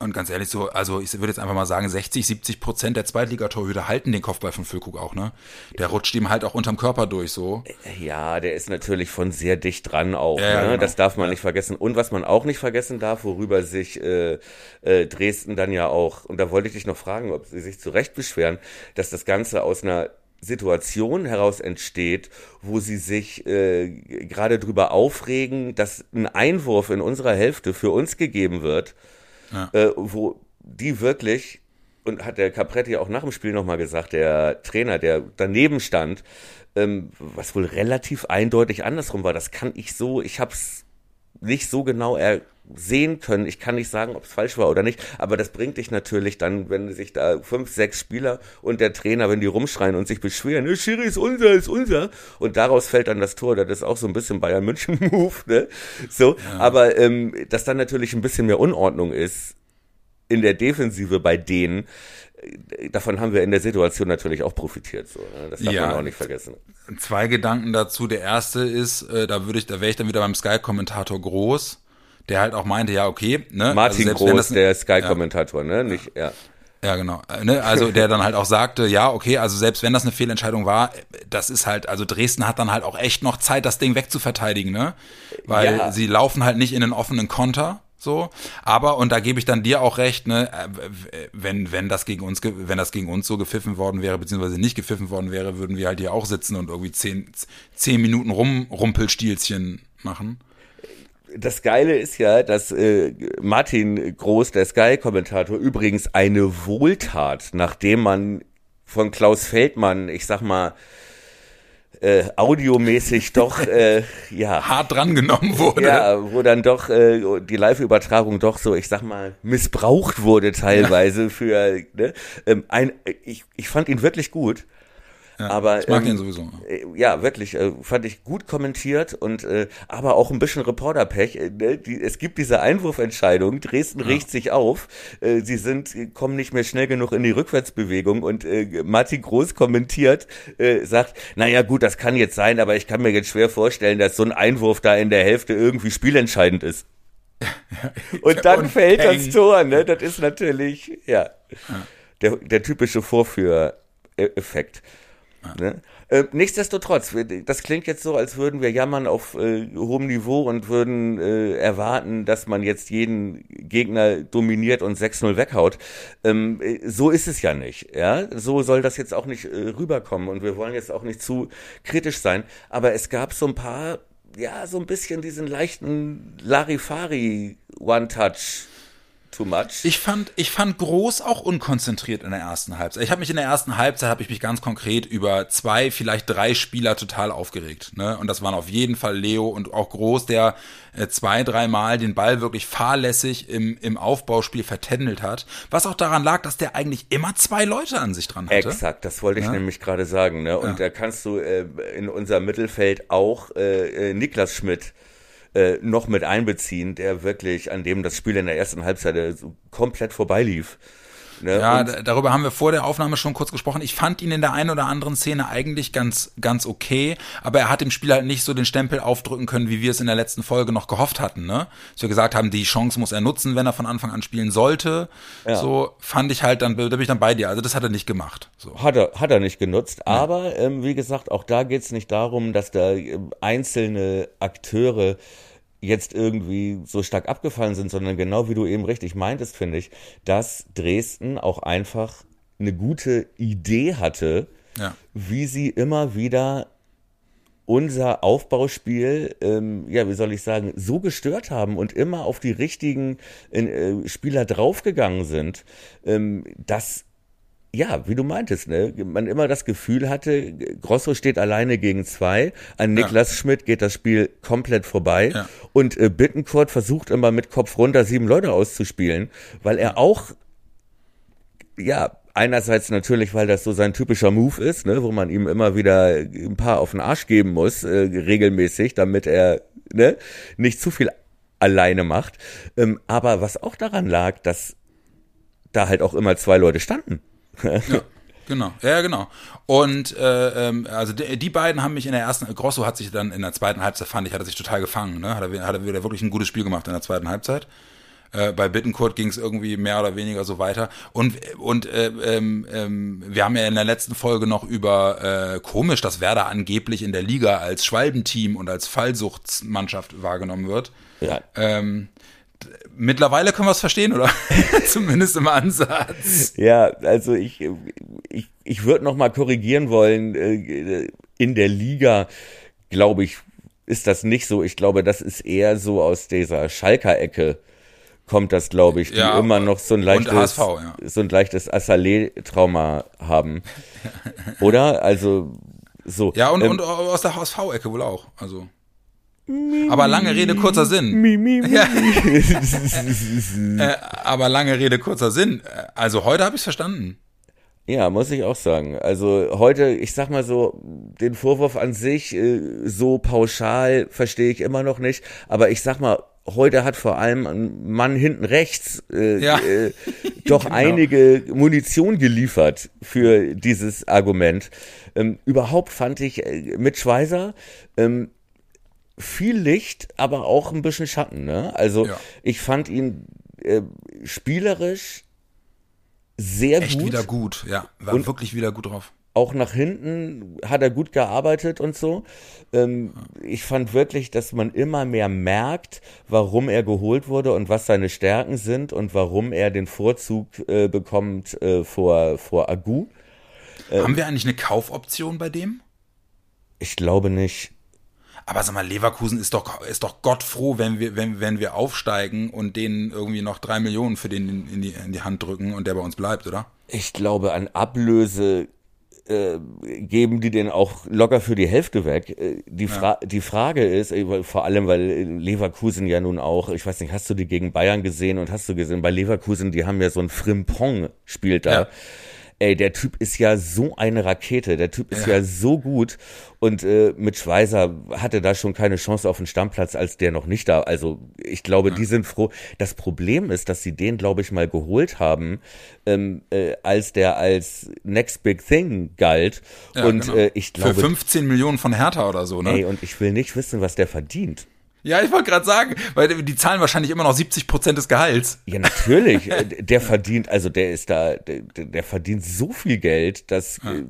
Und ganz ehrlich, so, also ich würde jetzt einfach mal sagen, 60, 70 Prozent der Zweitligatorhüter halten den Kopfball von Füllkrug auch, ne? Der rutscht ihm halt auch unterm Körper durch, so. Ja, der ist natürlich von sehr dicht dran auch. Ja, ne? genau. Das darf man nicht vergessen. Und was man auch nicht vergessen darf, worüber sich äh, äh, Dresden dann ja auch, und da wollte ich dich noch fragen, ob sie sich zu Recht beschweren, dass das Ganze aus einer Situation heraus entsteht, wo sie sich äh, gerade drüber aufregen, dass ein Einwurf in unserer Hälfte für uns gegeben wird, Ja. äh, wo die wirklich, und hat der Capretti auch nach dem Spiel nochmal gesagt, der Trainer, der daneben stand, ähm, was wohl relativ eindeutig andersrum war, das kann ich so, ich hab's nicht so genau er sehen können. Ich kann nicht sagen, ob es falsch war oder nicht, aber das bringt dich natürlich dann, wenn sich da fünf, sechs Spieler und der Trainer, wenn die rumschreien und sich beschweren, ne, Schiri ist unser, ist unser, und daraus fällt dann das Tor. Das ist auch so ein bisschen Bayern München Move, ne? So, ja. aber ähm, dass dann natürlich ein bisschen mehr Unordnung ist in der Defensive bei denen, äh, davon haben wir in der Situation natürlich auch profitiert. So, ne? Das darf ja, man auch nicht vergessen. Zwei Gedanken dazu. Der erste ist, äh, da würde ich, da wäre ich dann wieder beim Sky-Kommentator groß der halt auch meinte, ja, okay, ne? Martin also Groß, der Sky-Kommentator, ja. ne? Nicht, ja. Ja, genau. Äh, ne? Also der dann halt auch sagte, ja, okay, also selbst wenn das eine Fehlentscheidung war, das ist halt, also Dresden hat dann halt auch echt noch Zeit, das Ding wegzuverteidigen, ne? Weil ja. sie laufen halt nicht in den offenen Konter. So, aber und da gebe ich dann dir auch recht, ne, äh, wenn wenn das gegen uns wenn das gegen uns so gepfiffen worden wäre beziehungsweise nicht gepfiffen worden wäre, würden wir halt hier auch sitzen und irgendwie zehn, zehn Minuten rum Rumpelstilzchen machen das Geile ist ja, dass äh, Martin Groß, der Sky-Kommentator, übrigens eine Wohltat, nachdem man von Klaus Feldmann, ich sag mal, äh, audiomäßig doch äh, ja hart drangenommen wurde. Ja, wo dann doch äh, die Live-Übertragung doch so, ich sag mal, missbraucht wurde teilweise ja. für ne, ähm, ein. Ich, ich fand ihn wirklich gut. Ja, aber ich mag ähm, den sowieso. Äh, ja, wirklich, äh, fand ich gut kommentiert und äh, aber auch ein bisschen Reporterpech. Äh, ne? Die, es gibt diese Einwurfentscheidung, Dresden ja. riecht sich auf, äh, sie sind kommen nicht mehr schnell genug in die Rückwärtsbewegung und äh, Martin Groß kommentiert, äh, sagt, naja gut, das kann jetzt sein, aber ich kann mir jetzt schwer vorstellen, dass so ein Einwurf da in der Hälfte irgendwie spielentscheidend ist. und dann und fällt Peng. das Tor, ne? Das ist natürlich, ja, ja. Der, der typische Vorführeffekt. Ne? Äh, nichtsdestotrotz, das klingt jetzt so, als würden wir jammern auf äh, hohem Niveau und würden äh, erwarten, dass man jetzt jeden Gegner dominiert und 6-0 weghaut. Ähm, äh, so ist es ja nicht. Ja? So soll das jetzt auch nicht äh, rüberkommen und wir wollen jetzt auch nicht zu kritisch sein. Aber es gab so ein paar, ja, so ein bisschen diesen leichten Larifari One-Touch too much. Ich fand, ich fand groß auch unkonzentriert in der ersten Halbzeit. Ich habe mich in der ersten Halbzeit habe ich mich ganz konkret über zwei, vielleicht drei Spieler total aufgeregt. Ne? Und das waren auf jeden Fall Leo und auch groß, der äh, zwei, dreimal den Ball wirklich fahrlässig im, im Aufbauspiel vertändelt hat. Was auch daran lag, dass der eigentlich immer zwei Leute an sich dran hatte. Exakt, das wollte ich ja? nämlich gerade sagen. Ne? Und ja. da kannst du äh, in unser Mittelfeld auch äh, äh Niklas Schmidt äh, noch mit einbeziehen, der wirklich, an dem das Spiel in der ersten Halbzeit äh, komplett vorbeilief. Ne? Ja, darüber haben wir vor der Aufnahme schon kurz gesprochen. Ich fand ihn in der einen oder anderen Szene eigentlich ganz, ganz okay, aber er hat dem Spiel halt nicht so den Stempel aufdrücken können, wie wir es in der letzten Folge noch gehofft hatten, ne? Dass wir gesagt haben, die Chance muss er nutzen, wenn er von Anfang an spielen sollte. Ja. So fand ich halt dann, da bin ich dann bei dir. Also das hat er nicht gemacht. So. Hat er, hat er nicht genutzt. Ja. Aber ähm, wie gesagt, auch da geht es nicht darum, dass da ähm, einzelne Akteure jetzt irgendwie so stark abgefallen sind, sondern genau wie du eben richtig meintest, finde ich, dass Dresden auch einfach eine gute Idee hatte, ja. wie sie immer wieder unser Aufbauspiel, ähm, ja, wie soll ich sagen, so gestört haben und immer auf die richtigen äh, Spieler draufgegangen sind, ähm, dass ja, wie du meintest, ne, man immer das Gefühl hatte, Grosso steht alleine gegen zwei, an Niklas ja. Schmidt geht das Spiel komplett vorbei ja. und äh, Bittencourt versucht immer mit Kopf runter sieben Leute auszuspielen, weil er auch, ja, einerseits natürlich, weil das so sein typischer Move ist, ne, wo man ihm immer wieder ein paar auf den Arsch geben muss, äh, regelmäßig, damit er ne, nicht zu viel alleine macht. Ähm, aber was auch daran lag, dass da halt auch immer zwei Leute standen ja. Genau, ja, genau. Und äh, ähm, also die, die, beiden haben mich in der ersten, Grosso hat sich dann in der zweiten Halbzeit, fand ich, hat er sich total gefangen. Ne? Hat, er, hat er wieder wirklich ein gutes Spiel gemacht in der zweiten Halbzeit. Äh, bei Bittencourt ging es irgendwie mehr oder weniger so weiter. Und, und äh, ähm, ähm, wir haben ja in der letzten Folge noch über äh, komisch, dass Werder angeblich in der Liga als Schwalbenteam und als Fallsuchtsmannschaft wahrgenommen wird. Ja. Ähm, mittlerweile können wir es verstehen, oder? Zumindest im Ansatz. Ja, also ich, ich, ich würde noch mal korrigieren wollen, äh, in der Liga, glaube ich, ist das nicht so. Ich glaube, das ist eher so aus dieser Schalker-Ecke kommt das, glaube ich, die ja, immer noch so ein leichtes, HSV, ja. so ein leichtes Assalé-Trauma haben. Oder? Also, so. Ja, und, ähm, und aus der HSV-Ecke wohl auch. Also. Aber lange Rede, kurzer Sinn. Mi, mi, mi. Ja. Äh, aber lange Rede, kurzer Sinn. Äh, Also heute habe ich es verstanden. Ja, muss ich auch sagen. Also heute, ich sag mal so, den Vorwurf an sich äh, so pauschal verstehe ich immer noch nicht. Aber ich sag mal, heute hat vor allem ein Mann hinten rechts äh, Ja. äh, doch Genau. einige Munition geliefert für dieses Argument. Ähm, überhaupt fand ich äh, mit Schweizer ähm, viel Licht, aber auch ein bisschen Schatten. Ne? Also Ja. ich fand ihn äh, spielerisch sehr Echt gut. wieder gut, ja. War Und- wirklich wieder gut drauf. Auch nach hinten hat er gut gearbeitet und so. Ähm, ich fand wirklich, dass man immer mehr merkt, warum er geholt wurde und was seine Stärken sind und warum er den Vorzug äh, bekommt äh, vor, vor Agu. Haben wir eigentlich eine Kaufoption bei dem? Ich glaube nicht. Aber sag mal, Leverkusen ist doch, ist doch Gott froh, wenn wir, wenn, wenn wir aufsteigen und denen irgendwie noch drei Millionen für den in, die, in die Hand drücken und der bei uns bleibt, oder? Ich glaube, an Ablöse äh, geben die den auch locker für die Hälfte weg. Äh, Die, Fra die Frage ist, äh, vor allem, weil Leverkusen ja nun auch, ich weiß nicht, hast du die gegen Bayern gesehen und hast du gesehen, bei Leverkusen, die haben ja so ein Frimpong spielt da. Ja. Ey, der Typ ist ja so eine Rakete, der Typ ist ja, so gut und äh, mit Schweizer hatte da schon keine Chance auf den Stammplatz, als der noch nicht da. Also ich glaube, die sind froh. Das Problem ist, dass sie den, glaube ich, mal geholt haben, ähm, äh, als der als Next Big Thing galt. Ja, und genau. äh, ich Für glaube, 15 Millionen von Hertha oder so, ne? ey, und ich will nicht wissen, was der verdient. Ja, ich wollte gerade sagen, weil die zahlen wahrscheinlich immer noch 70 Prozent des Gehalts. Ja, natürlich. Äh, der verdient, also der ist da, der, der verdient so viel Geld, dass äh,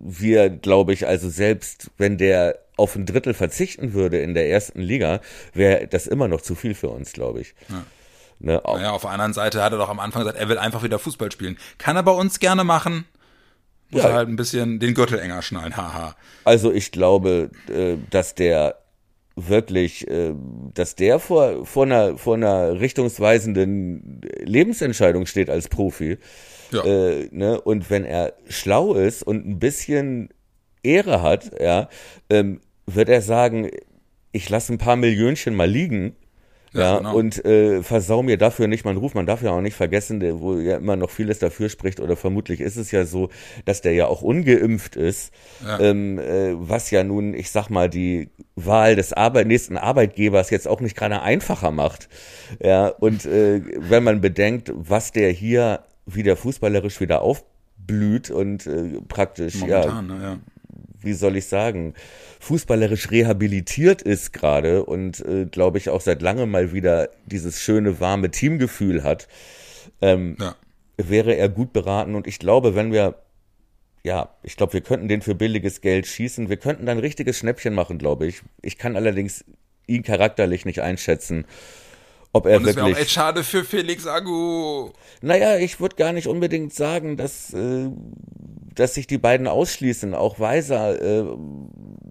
wir, glaube ich, also selbst wenn der auf ein Drittel verzichten würde in der ersten Liga, wäre das immer noch zu viel für uns, glaube ich. Ne, auch, Naja, auf der anderen Seite hat er doch am Anfang gesagt, er will einfach wieder Fußball spielen. Kann er bei uns gerne machen. Muss Ja. er halt ein bisschen den Gürtel enger schnallen, haha. Also ich glaube, äh, dass der wirklich, äh, dass der vor, vor, einer, vor einer richtungsweisenden Lebensentscheidung steht als Profi. Ja. Äh, ne? Und wenn er schlau ist und ein bisschen Ehre hat, ja, ähm, wird er sagen, ich lasse ein paar Millionchen mal liegen. Ja, Ja, genau. und äh, versau mir dafür nicht meinen Ruf. Man darf ja auch nicht vergessen, der, wo ja immer noch vieles dafür spricht, oder vermutlich ist es ja so, dass der ja auch ungeimpft ist, Ja. ähm, äh, was ja nun, ich sag mal, die Wahl des Arbeit nächsten Arbeitgebers jetzt auch nicht gerade einfacher macht. Ja, und äh, wenn man bedenkt, was der hier wieder fußballerisch wieder aufblüht und äh, praktisch, ja, Momentan, ne, ja. wie soll ich sagen, fußballerisch rehabilitiert ist gerade und äh, glaube ich auch seit langem mal wieder dieses schöne warme Teamgefühl hat, ähm, ja. wäre er gut beraten und ich glaube, wenn wir ja, ich glaube, wir könnten den für billiges Geld schießen. Wir könnten dann ein richtiges Schnäppchen machen, glaube ich. Ich kann allerdings ihn charakterlich nicht einschätzen, ob er Und es wäre auch wirklich. echt schade für Felix Agu. Naja, ich würde gar nicht unbedingt sagen, dass, äh, dass sich die beiden ausschließen. Auch Weiser äh,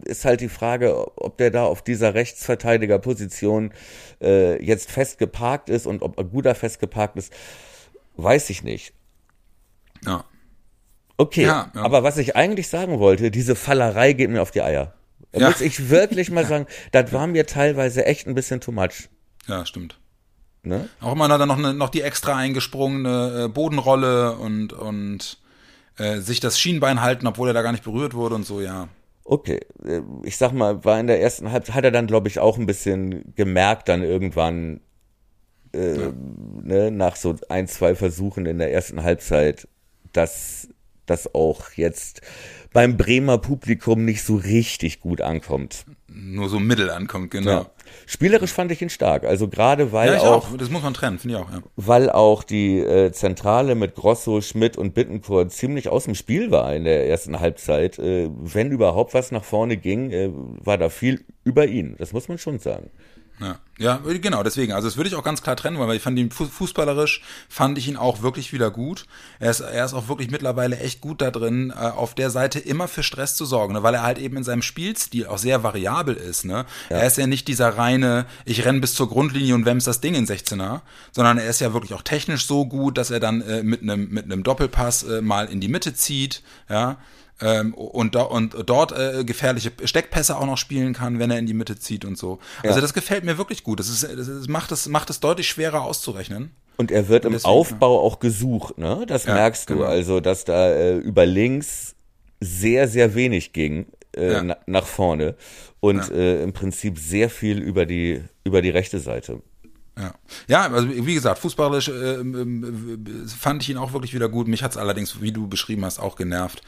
ist halt die Frage, ob der da auf dieser Rechtsverteidigerposition äh, jetzt festgeparkt ist und ob Aguda festgeparkt ist, weiß ich nicht. Ja. Okay, Ja, ja. aber was ich eigentlich sagen wollte, diese Fallerei geht mir auf die Eier. Ja. muss ich wirklich mal sagen, das war mir teilweise echt ein bisschen too much. Ja, stimmt. Ne? Auch immer dann noch, eine, noch die extra eingesprungene äh, Bodenrolle und, und äh, sich das Schienbein halten, obwohl er da gar nicht berührt wurde und so, ja. Okay, äh, ich sag mal, war in der ersten Halbzeit, hat er dann, glaube ich, auch ein bisschen gemerkt dann irgendwann, äh, ne, nach so ein, zwei Versuchen in der ersten Halbzeit, dass das auch jetzt beim Bremer Publikum nicht so richtig gut ankommt. Nur so mittel ankommt, genau. Ja. Spielerisch fand ich ihn stark, also gerade weil Ja, auch, auch. Das muss man trennen, finde ich auch, ja. weil auch die äh, Zentrale mit Grosso, Schmidt und Bittencourt ziemlich aus dem Spiel war in der ersten Halbzeit. Äh, wenn überhaupt was nach vorne ging, äh, war da viel über ihn. Das muss man schon sagen. Ja, ja, genau, deswegen. Also das würde ich auch ganz klar trennen, weil ich fand ihn fu- fußballerisch, fand ich ihn auch wirklich wieder gut. Er ist, er ist auch wirklich mittlerweile echt gut da drin, äh, auf der Seite immer für Stress zu sorgen, ne? weil er halt eben in seinem Spielstil auch sehr variabel ist. Ne? Er ist ja nicht dieser reine, ich renn bis zur Grundlinie und wemms das Ding in 16er, sondern er ist ja wirklich auch technisch so gut, dass er dann äh, mit einem mit einem Doppelpass äh, mal in die Mitte zieht, ja. Ähm, und, do, und dort äh, gefährliche Steckpässe auch noch spielen kann, wenn er in die Mitte zieht und so. Also Ja. das gefällt mir wirklich gut. Das, ist, das macht, es, macht es deutlich schwerer auszurechnen. Und er wird im deswegen, Aufbau auch gesucht, ne? Das Ja, merkst du. genau. Also, dass da äh, über links sehr, sehr wenig ging äh, Ja. na, nach vorne und äh, im Prinzip sehr viel über die, über die rechte Seite. Ja. ja, also wie gesagt, fußballerisch äh, fand ich ihn auch wirklich wieder gut. Mich hat's allerdings, wie du beschrieben hast, auch genervt.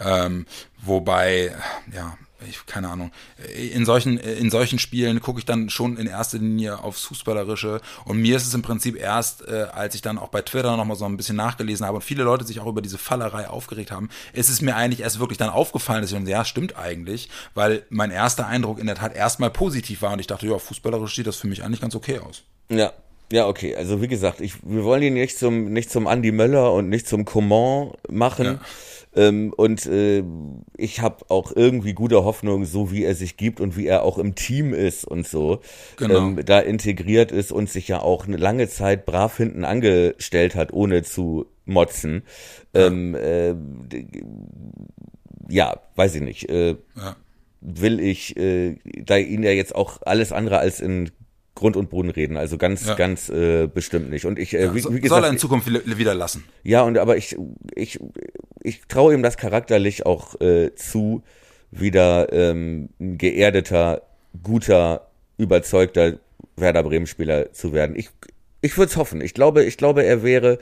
Ähm, wobei, ja, ich, keine Ahnung, in solchen, in solchen Spielen gucke ich dann schon in erster Linie aufs Fußballerische. Und mir ist es im Prinzip erst, äh, als ich dann auch bei Twitter nochmal so ein bisschen nachgelesen habe und viele Leute sich auch über diese Fallerei aufgeregt haben, ist es mir eigentlich erst wirklich dann aufgefallen, dass ich dann, ja, stimmt eigentlich, weil mein erster Eindruck in der Tat erstmal positiv war und ich dachte, ja, fußballerisch sieht das für mich eigentlich ganz okay aus. Ja. Ja, okay. Also wie gesagt, ich, wir wollen ihn nicht zum, nicht zum Andy Möller und nicht zum Coman machen. Ähm, und äh, ich habe auch irgendwie gute Hoffnung, so wie er sich gibt und wie er auch im Team ist und so, Genau. ähm, da integriert ist und sich ja auch eine lange Zeit brav hinten angestellt hat, ohne zu motzen. Ähm, äh, ja, weiß ich nicht. Äh, Ja. will ich äh, da ihn ja jetzt auch alles andere als in Grund und Boden reden. Also ganz, Ja. ganz äh, bestimmt nicht. Und ich, äh, wie, So- wie soll er in gesagt, Zukunft wieder wieder lassen. ja, und aber ich, ich, ich traue ihm das charakterlich auch äh, zu, wieder ähm, ein geerdeter, guter, überzeugter Werder Bremen-Spieler zu werden. Ich, ich würde es hoffen. Ich glaube, ich glaube, er wäre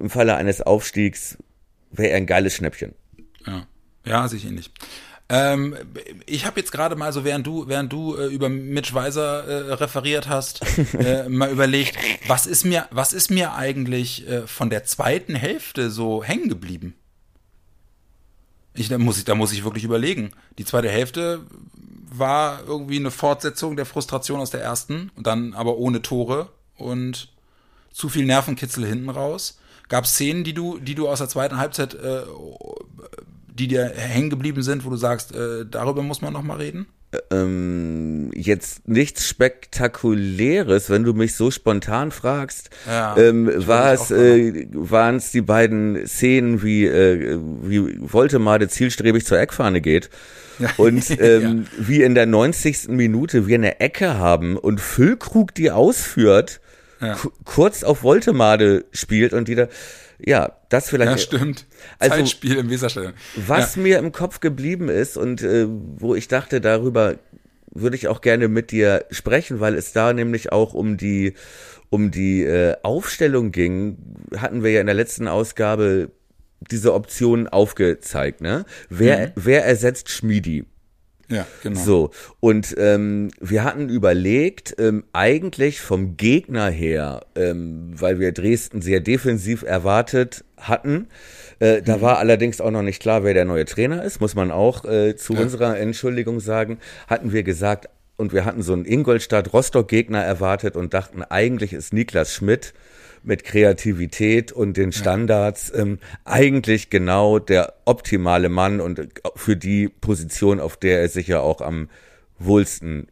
im Falle eines Aufstiegs wäre er ein geiles Schnäppchen. Ja, ja sehe ich ähnlich. Ähm, ich habe jetzt gerade mal so, während du, während du äh, über Mitch Weiser äh, referiert hast, äh, mal überlegt, was ist mir, was ist mir eigentlich äh, von der zweiten Hälfte so hängen geblieben? Ich, da muss ich, da muss ich wirklich überlegen. Die zweite Hälfte war irgendwie eine Fortsetzung der Frustration aus der ersten und dann aber ohne Tore und zu viel Nervenkitzel hinten raus. Gab Szenen, die du, die du aus der zweiten Halbzeit, äh, die dir hängen geblieben sind, wo du sagst, äh, darüber muss man noch mal reden? ähm, jetzt nichts Spektakuläres, wenn du mich so spontan fragst. Ja, ähm, war es, äh, waren es die beiden Szenen, wie, äh, wie Woltemade zielstrebig zur Eckfahne geht. Und ähm, wie in der 90. Minute wir eine Ecke haben und Füllkrug die ausführt, Ja. ku- kurz auf Woltemade spielt und die da, ja, das vielleicht. Ja, stimmt. Also- Zeitspiel im Weserstadion. Was mir im Kopf geblieben ist und äh, wo ich dachte, darüber würde ich auch gerne mit dir sprechen, weil es da nämlich auch um die um die äh, Aufstellung ging, hatten wir ja in der letzten Ausgabe diese Option aufgezeigt, ne? Wer wer ersetzt Schmiedi? Ja, genau. So, und ähm, wir hatten überlegt, ähm, eigentlich vom Gegner her, ähm, weil wir Dresden sehr defensiv erwartet hatten, äh, da war allerdings auch noch nicht klar, wer der neue Trainer ist, muss man auch äh, zu Ja. unserer Entschuldigung sagen, hatten wir gesagt, und wir hatten so einen Ingolstadt-Rostock-Gegner erwartet und dachten, eigentlich ist Niklas Schmidt mit Kreativität und den Standards ähm, eigentlich genau der optimale Mann und äh, für die Position, auf der er sich ja auch am wohlsten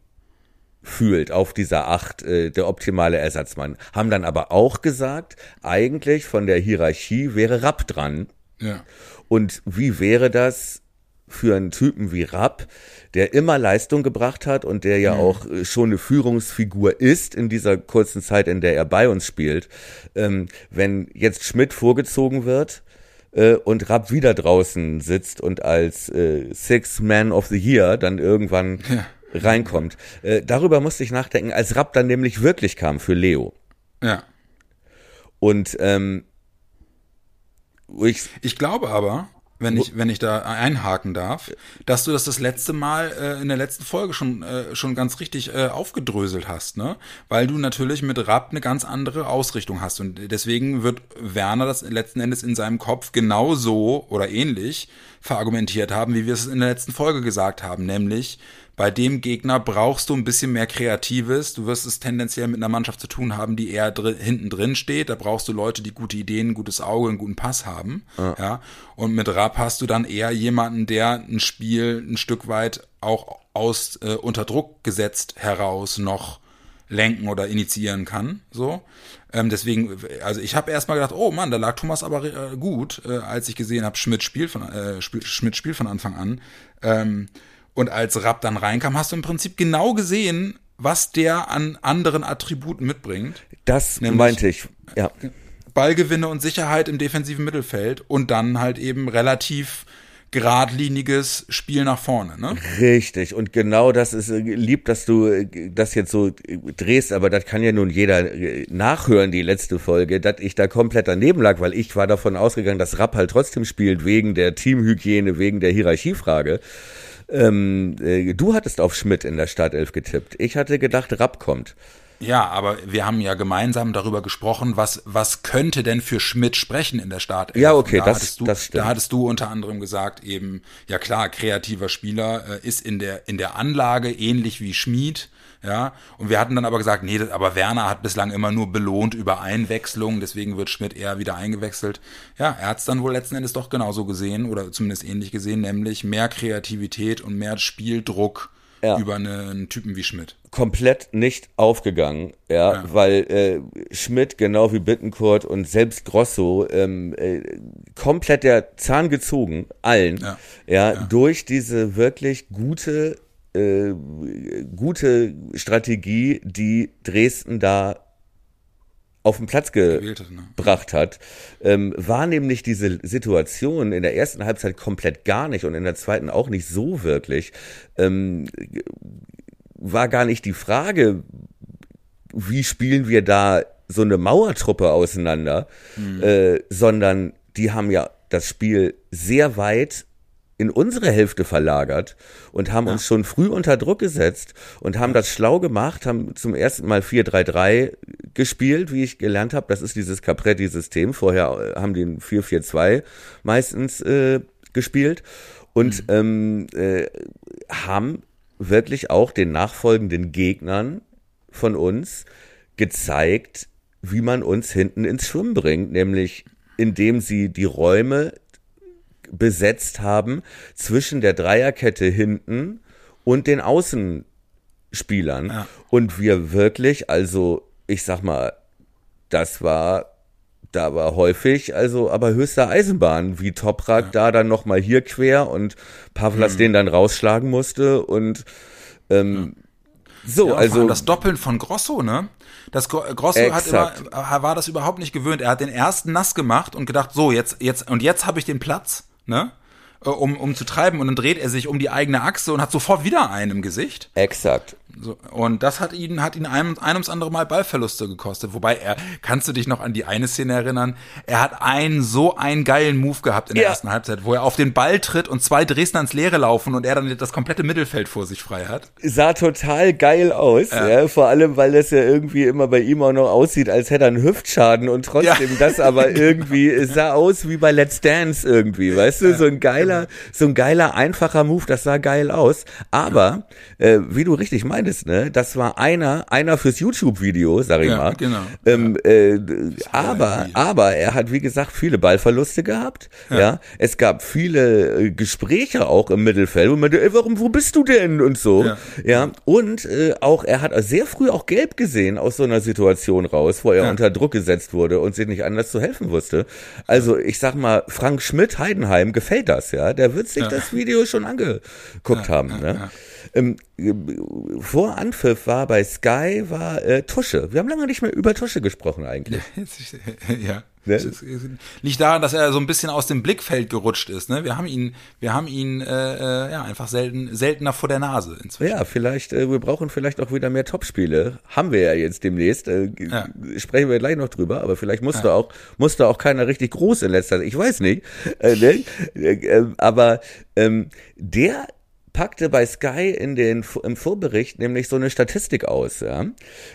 fühlt, auf dieser Acht, äh, der optimale Ersatzmann. Haben dann aber auch gesagt, eigentlich von der Hierarchie wäre Rapp dran. Ja. Und wie wäre das für einen Typen wie Rapp, der immer Leistung gebracht hat und der ja auch äh, schon eine Führungsfigur ist in dieser kurzen Zeit, in der er bei uns spielt, ähm, wenn jetzt Schmidt vorgezogen wird äh, und Rapp wieder draußen sitzt und als äh, Six Man of the Year dann irgendwann reinkommt. Äh, darüber musste ich nachdenken, als Rapp dann nämlich wirklich kam für Leo. ja. Und ähm, ich Ich glaube aber, wenn ich, wenn ich da einhaken darf, dass du das das letzte Mal äh, in der letzten Folge schon, äh, schon ganz richtig äh, aufgedröselt hast, ne? Weil du natürlich mit Rapp eine ganz andere Ausrichtung hast. Und deswegen wird Werner das letzten Endes in seinem Kopf genauso oder ähnlich verargumentiert haben, wie wir es in der letzten Folge gesagt haben, nämlich bei dem Gegner brauchst du ein bisschen mehr Kreatives. Du wirst es tendenziell mit einer Mannschaft zu tun haben, die eher drin, hinten drin steht. Da brauchst du Leute, die gute Ideen, ein gutes Auge, einen guten Pass haben. Ja. Und mit Rapp hast du dann eher jemanden, der ein Spiel ein Stück weit auch aus äh, unter Druck gesetzt heraus noch lenken oder initiieren kann. So. Ähm, deswegen, also ich habe erstmal gedacht, oh Mann, da lag Thomas aber äh, gut, äh, als ich gesehen habe, Schmidt spielt von äh, Schmidt spielt von Anfang an. Ähm, und als Rapp dann reinkam, hast du im Prinzip genau gesehen, was der an anderen Attributen mitbringt. Das meinte ich, ja. Ballgewinne und Sicherheit im defensiven Mittelfeld und dann halt eben relativ geradliniges Spiel nach vorne, ne? Richtig. Und genau das ist äh, lieb, dass du äh, das jetzt so äh, drehst, aber das kann ja nun jeder nachhören, die letzte Folge, dass ich da komplett daneben lag, weil ich war davon ausgegangen, dass Rapp halt trotzdem spielt, wegen der Teamhygiene, wegen der Hierarchiefrage. Ähm, du hattest auf Schmidt in der Startelf getippt. Ich hatte gedacht, Rapp kommt. Ja, aber wir haben ja gemeinsam darüber gesprochen, was, was könnte denn für Schmidt sprechen in der Startelf. Ja, okay, da das, du, das stimmt. Da hattest du unter anderem gesagt, eben, ja klar, kreativer Spieler äh, ist in der, in der Anlage ähnlich wie Schmied. Ja, und wir hatten dann aber gesagt, nee, aber Werner hat bislang immer nur belohnt über Einwechslung, deswegen wird Schmidt eher wieder eingewechselt. Ja, er hat es dann wohl letzten Endes doch genauso gesehen oder zumindest ähnlich gesehen, nämlich mehr Kreativität und mehr Spieldruck ja. über einen Typen wie Schmidt. Komplett nicht aufgegangen, ja, ja. weil äh, Schmidt genau wie Bittenkurt und selbst Grosso ähm, äh, komplett der Zahn gezogen, allen, ja, ja, ja. durch diese wirklich gute äh, gute Strategie, die Dresden da auf den Platz ne? gebracht hat, ähm, war nämlich diese Situation in der ersten Halbzeit komplett gar nicht und in der zweiten auch nicht so wirklich. Ähm, war gar nicht die Frage, wie spielen wir da so eine Mauertruppe auseinander, mhm. äh, sondern die haben ja das Spiel sehr weit in unsere Hälfte verlagert und haben ja. uns schon früh unter Druck gesetzt und haben das schlau gemacht, haben zum ersten Mal 4-3-3 gespielt, wie ich gelernt habe. Das ist dieses Capretti-System. Vorher äh, haben die ein 4-4-2 meistens äh, gespielt und mhm. ähm, äh, haben wirklich auch den nachfolgenden Gegnern von uns gezeigt, wie man uns hinten ins Schwimmen bringt, nämlich indem sie die Räume besetzt haben zwischen der Dreierkette hinten und den Außenspielern. Ja. Und wir wirklich, also ich sag mal, das war da war häufig, also aber höchster Eisenbahn, wie Toprak ja. da dann nochmal hier quer und Pavlas mhm. den dann rausschlagen musste und ähm, ja. so, ja, also das Doppeln von Grosso, ne? Das Grosso Exakt. hat immer, war das überhaupt nicht gewöhnt. Er hat den ersten nass gemacht und gedacht, so jetzt jetzt und jetzt habe ich den Platz ne? Äh, um, um zu treiben und dann dreht er sich um die eigene Achse und hat sofort wieder einen im Gesicht. Exakt. So, und das hat ihn, hat ihn ein, ein ums andere Mal Ballverluste gekostet. Wobei er, kannst du dich noch an die eine Szene erinnern? Er hat einen so einen geilen Move gehabt in der ja. ersten Halbzeit, wo er auf den Ball tritt und zwei Dresdner ins Leere laufen und er dann das komplette Mittelfeld vor sich frei hat. Sah total geil aus, ja. ja vor allem, weil das ja irgendwie immer bei ihm auch noch aussieht, als hätte er einen Hüftschaden und trotzdem ja. das aber irgendwie, sah aus wie bei Let's Dance irgendwie, weißt du, so ein geiler, so ein geiler, einfacher Move, das sah geil aus. Aber, äh, wie du richtig meinst, meintest, ne? Das war einer, einer fürs YouTube-Video, sag ich ja, mal. Genau. Ähm, äh, aber, aber er hat, wie gesagt, viele Ballverluste gehabt. Ja. ja. Es gab viele äh, Gespräche auch im Mittelfeld, wo man, ey, warum, wo bist du denn? Und so. Ja. Und äh, auch, er hat sehr früh auch gelb gesehen aus so einer Situation raus, wo er unter Druck gesetzt wurde und sich nicht anders zu helfen wusste. Also, ich sag mal, Frank Schmidt, Heidenheim, gefällt das, ja. Der wird sich das Video schon angeguckt haben. Ne? Ähm, vor Anpfiff war bei Sky war äh, Tusche. Wir haben lange nicht mehr über Tusche gesprochen eigentlich. ja. Ne? Liegt daran, dass er so ein bisschen aus dem Blickfeld gerutscht ist. Ne? Wir haben ihn, wir haben ihn äh, äh, ja einfach selten, seltener vor der Nase inzwischen. Ja, vielleicht, äh, wir brauchen vielleicht auch wieder mehr Topspiele. Haben wir ja jetzt demnächst. Äh, ja. Sprechen wir gleich noch drüber, aber vielleicht musste ja. auch, musste auch keiner richtig groß in letzter Zeit. Ich weiß nicht. Äh, ne? Äh, äh, aber ähm, der packte bei Sky in den, im Vorbericht nämlich so eine Statistik aus, ja.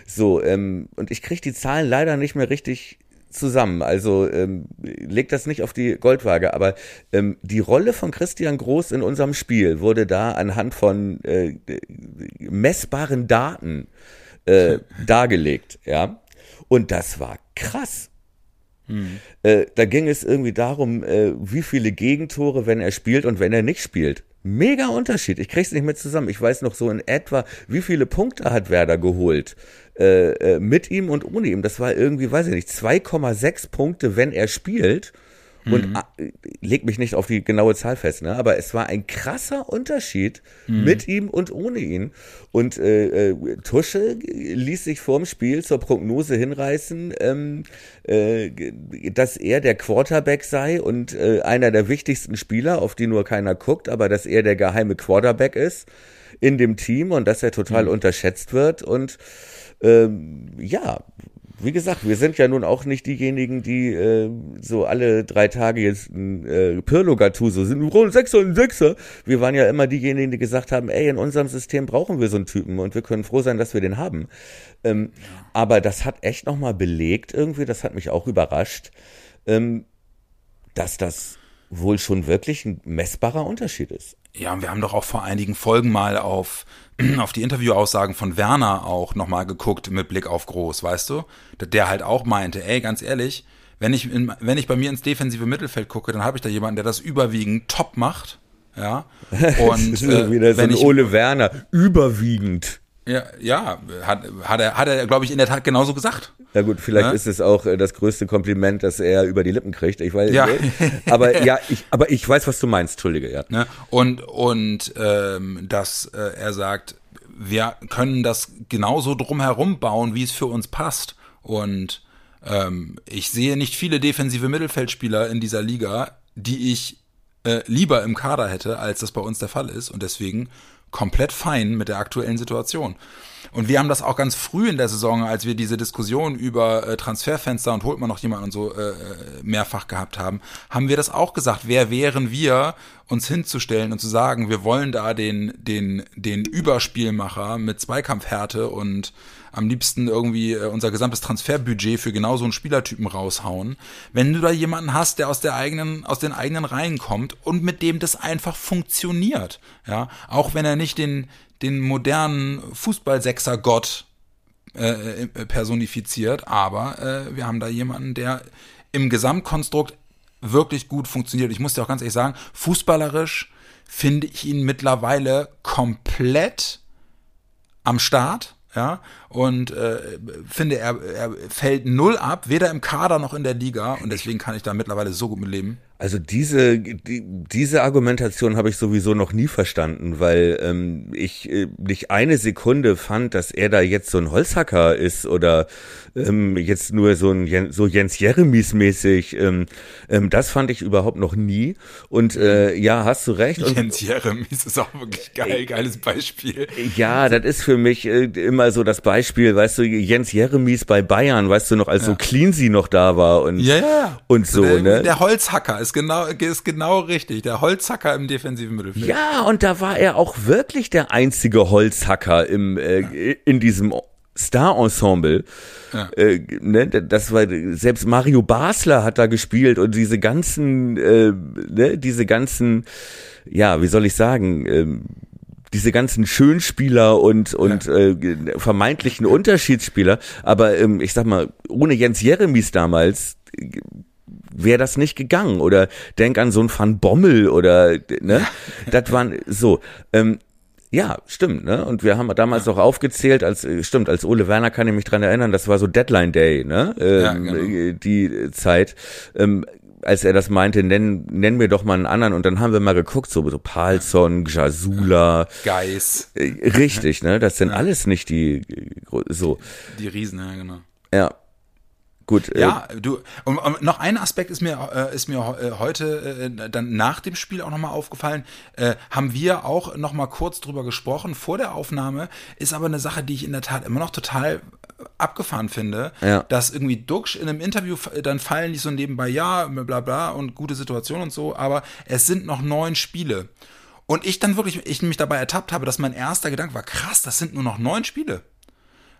So, ähm, und ich kriege die Zahlen leider nicht mehr richtig zusammen. Also ähm, legt das nicht auf die Goldwaage, aber ähm, die Rolle von Christian Groß in unserem Spiel wurde da anhand von äh, messbaren Daten äh, dargelegt, ja. Und das war krass. Hm. Äh, da ging es irgendwie darum, äh, wie viele Gegentore, wenn er spielt und wenn er nicht spielt Mega Unterschied. Ich krieg's nicht mehr zusammen. Ich weiß noch so in etwa, wie viele Punkte hat Werder geholt äh, äh, mit ihm und ohne ihm. Das war irgendwie, weiß ich nicht, 2,6 Punkte, wenn er spielt und mhm. leg mich nicht auf die genaue Zahl fest, ne? aber es war ein krasser Unterschied mhm. mit ihm und ohne ihn. Und äh, äh, Tusche ließ sich vorm Spiel zur Prognose hinreißen, ähm, äh, dass er der Quarterback sei und äh, einer der wichtigsten Spieler, auf die nur keiner guckt, aber dass er der geheime Quarterback ist in dem Team und dass er total mhm. unterschätzt wird und ähm, ja, wie gesagt, wir sind ja nun auch nicht diejenigen, die äh, so alle drei Tage jetzt ein äh, Pirlo-Gattuso sind. Wir Sechser und Sechser. Wir waren ja immer diejenigen, die gesagt haben, ey, in unserem System brauchen wir so einen Typen und wir können froh sein, dass wir den haben. Ähm, aber das hat echt nochmal belegt irgendwie, das hat mich auch überrascht, ähm, dass das wohl schon wirklich ein messbarer Unterschied ist. Ja, und wir haben doch auch vor einigen Folgen mal auf, auf die Interviewaussagen von Werner auch nochmal geguckt mit Blick auf Groß, weißt du? Der halt auch meinte, ey, ganz ehrlich, wenn ich, in, wenn ich bei mir ins defensive Mittelfeld gucke, dann habe ich da jemanden, der das überwiegend top macht. Ja. Und äh, wieder wenn so ich, Ole Werner, überwiegend. Ja, ja, hat, hat er, hat er, glaube ich, in der Tat genauso gesagt. Ja gut, vielleicht ja? ist es auch äh, das größte Kompliment, das er über die Lippen kriegt. Ich weiß, ja. aber ja, ich, aber ich weiß, was du meinst. Entschuldige, ja. Ne? Und und ähm, dass äh, er sagt, wir können das genauso drumherum bauen, wie es für uns passt. Und ähm, ich sehe nicht viele defensive Mittelfeldspieler in dieser Liga, die ich äh, lieber im Kader hätte, als das bei uns der Fall ist. Und deswegen komplett fein mit der aktuellen Situation. Und wir haben das auch ganz früh in der Saison, als wir diese Diskussion über äh, Transferfenster und holt man noch jemanden und so äh, mehrfach gehabt haben, haben wir das auch gesagt. Wer wären wir, uns hinzustellen und zu sagen, wir wollen da den, den, den Überspielmacher mit Zweikampfhärte und am liebsten irgendwie äh, unser gesamtes Transferbudget für genau so einen Spielertypen raushauen. Wenn du da jemanden hast, der aus der eigenen, aus den eigenen Reihen kommt und mit dem das einfach funktioniert, ja, auch wenn er nicht den, den modernen Fußballsechser-Gott äh, äh, personifiziert, aber äh, wir haben da jemanden, der im Gesamtkonstrukt wirklich gut funktioniert. Ich muss dir auch ganz ehrlich sagen, fußballerisch finde ich ihn mittlerweile komplett am Start ja, und äh, finde, er, er fällt null ab, weder im Kader noch in der Liga und deswegen kann ich da mittlerweile so gut mit leben. Also diese, die, diese Argumentation habe ich sowieso noch nie verstanden, weil ähm, ich äh, nicht eine Sekunde fand, dass er da jetzt so ein Holzhacker ist oder ähm, jetzt nur so ein so Jens Jeremies mäßig. Ähm, ähm, das fand ich überhaupt noch nie. Und äh, ja, hast du recht. Und, Jens Jeremies ist auch wirklich geil, äh, geiles Beispiel. Ja, das ist für mich äh, immer so das Beispiel, weißt du, Jens Jeremies bei Bayern, weißt du noch, als ja. so Cleansy noch da war und ja, ja. und so, der, ne? Der Holzhacker ist genau, ist genau richtig. Der Holzhacker im defensiven Mittelfeld. Ja, und da war er auch wirklich der einzige Holzhacker im, äh, in diesem Star-Ensemble. Ja. Äh, ne, das war selbst Mario Basler hat da gespielt und diese ganzen, äh, ne, diese ganzen, ja, wie soll ich sagen, äh, diese ganzen Schönspieler und und ja. äh, vermeintlichen Unterschiedsspieler, aber ähm, ich sag mal, ohne Jens Jeremies damals wäre das nicht gegangen. Oder denk an so ein Van Bommel oder, ne? Das waren so. Ähm, ja, stimmt, ne? Und wir haben damals noch aufgezählt, als äh, stimmt, als Ole Werner kann ich mich dran erinnern, das war so Deadline Day, ne? Ähm, ja, genau. Die Zeit. Ähm, als er das meinte, nenn, nenn mir doch mal einen anderen und dann haben wir mal geguckt, so, so Palsson, Jasula. Geis. Äh, richtig, ne? Das sind ja. alles nicht die, so. Die Riesen, ja, genau. Ja, Gut. Äh, ja, äh, du. Und, und, noch ein Aspekt ist mir äh, ist mir äh, heute äh, dann nach dem Spiel auch nochmal aufgefallen. Haben wir auch nochmal kurz drüber gesprochen vor der Aufnahme. Ist aber eine Sache, die ich in der Tat immer noch total abgefahren finde, ja. dass irgendwie Duxch in einem Interview dann fallen die so nebenbei ja bla bla und gute Situation und so, aber es sind noch neun Spiele. Und ich dann wirklich, ich mich dabei ertappt habe, dass mein erster Gedanke war, krass, das sind nur noch neun Spiele.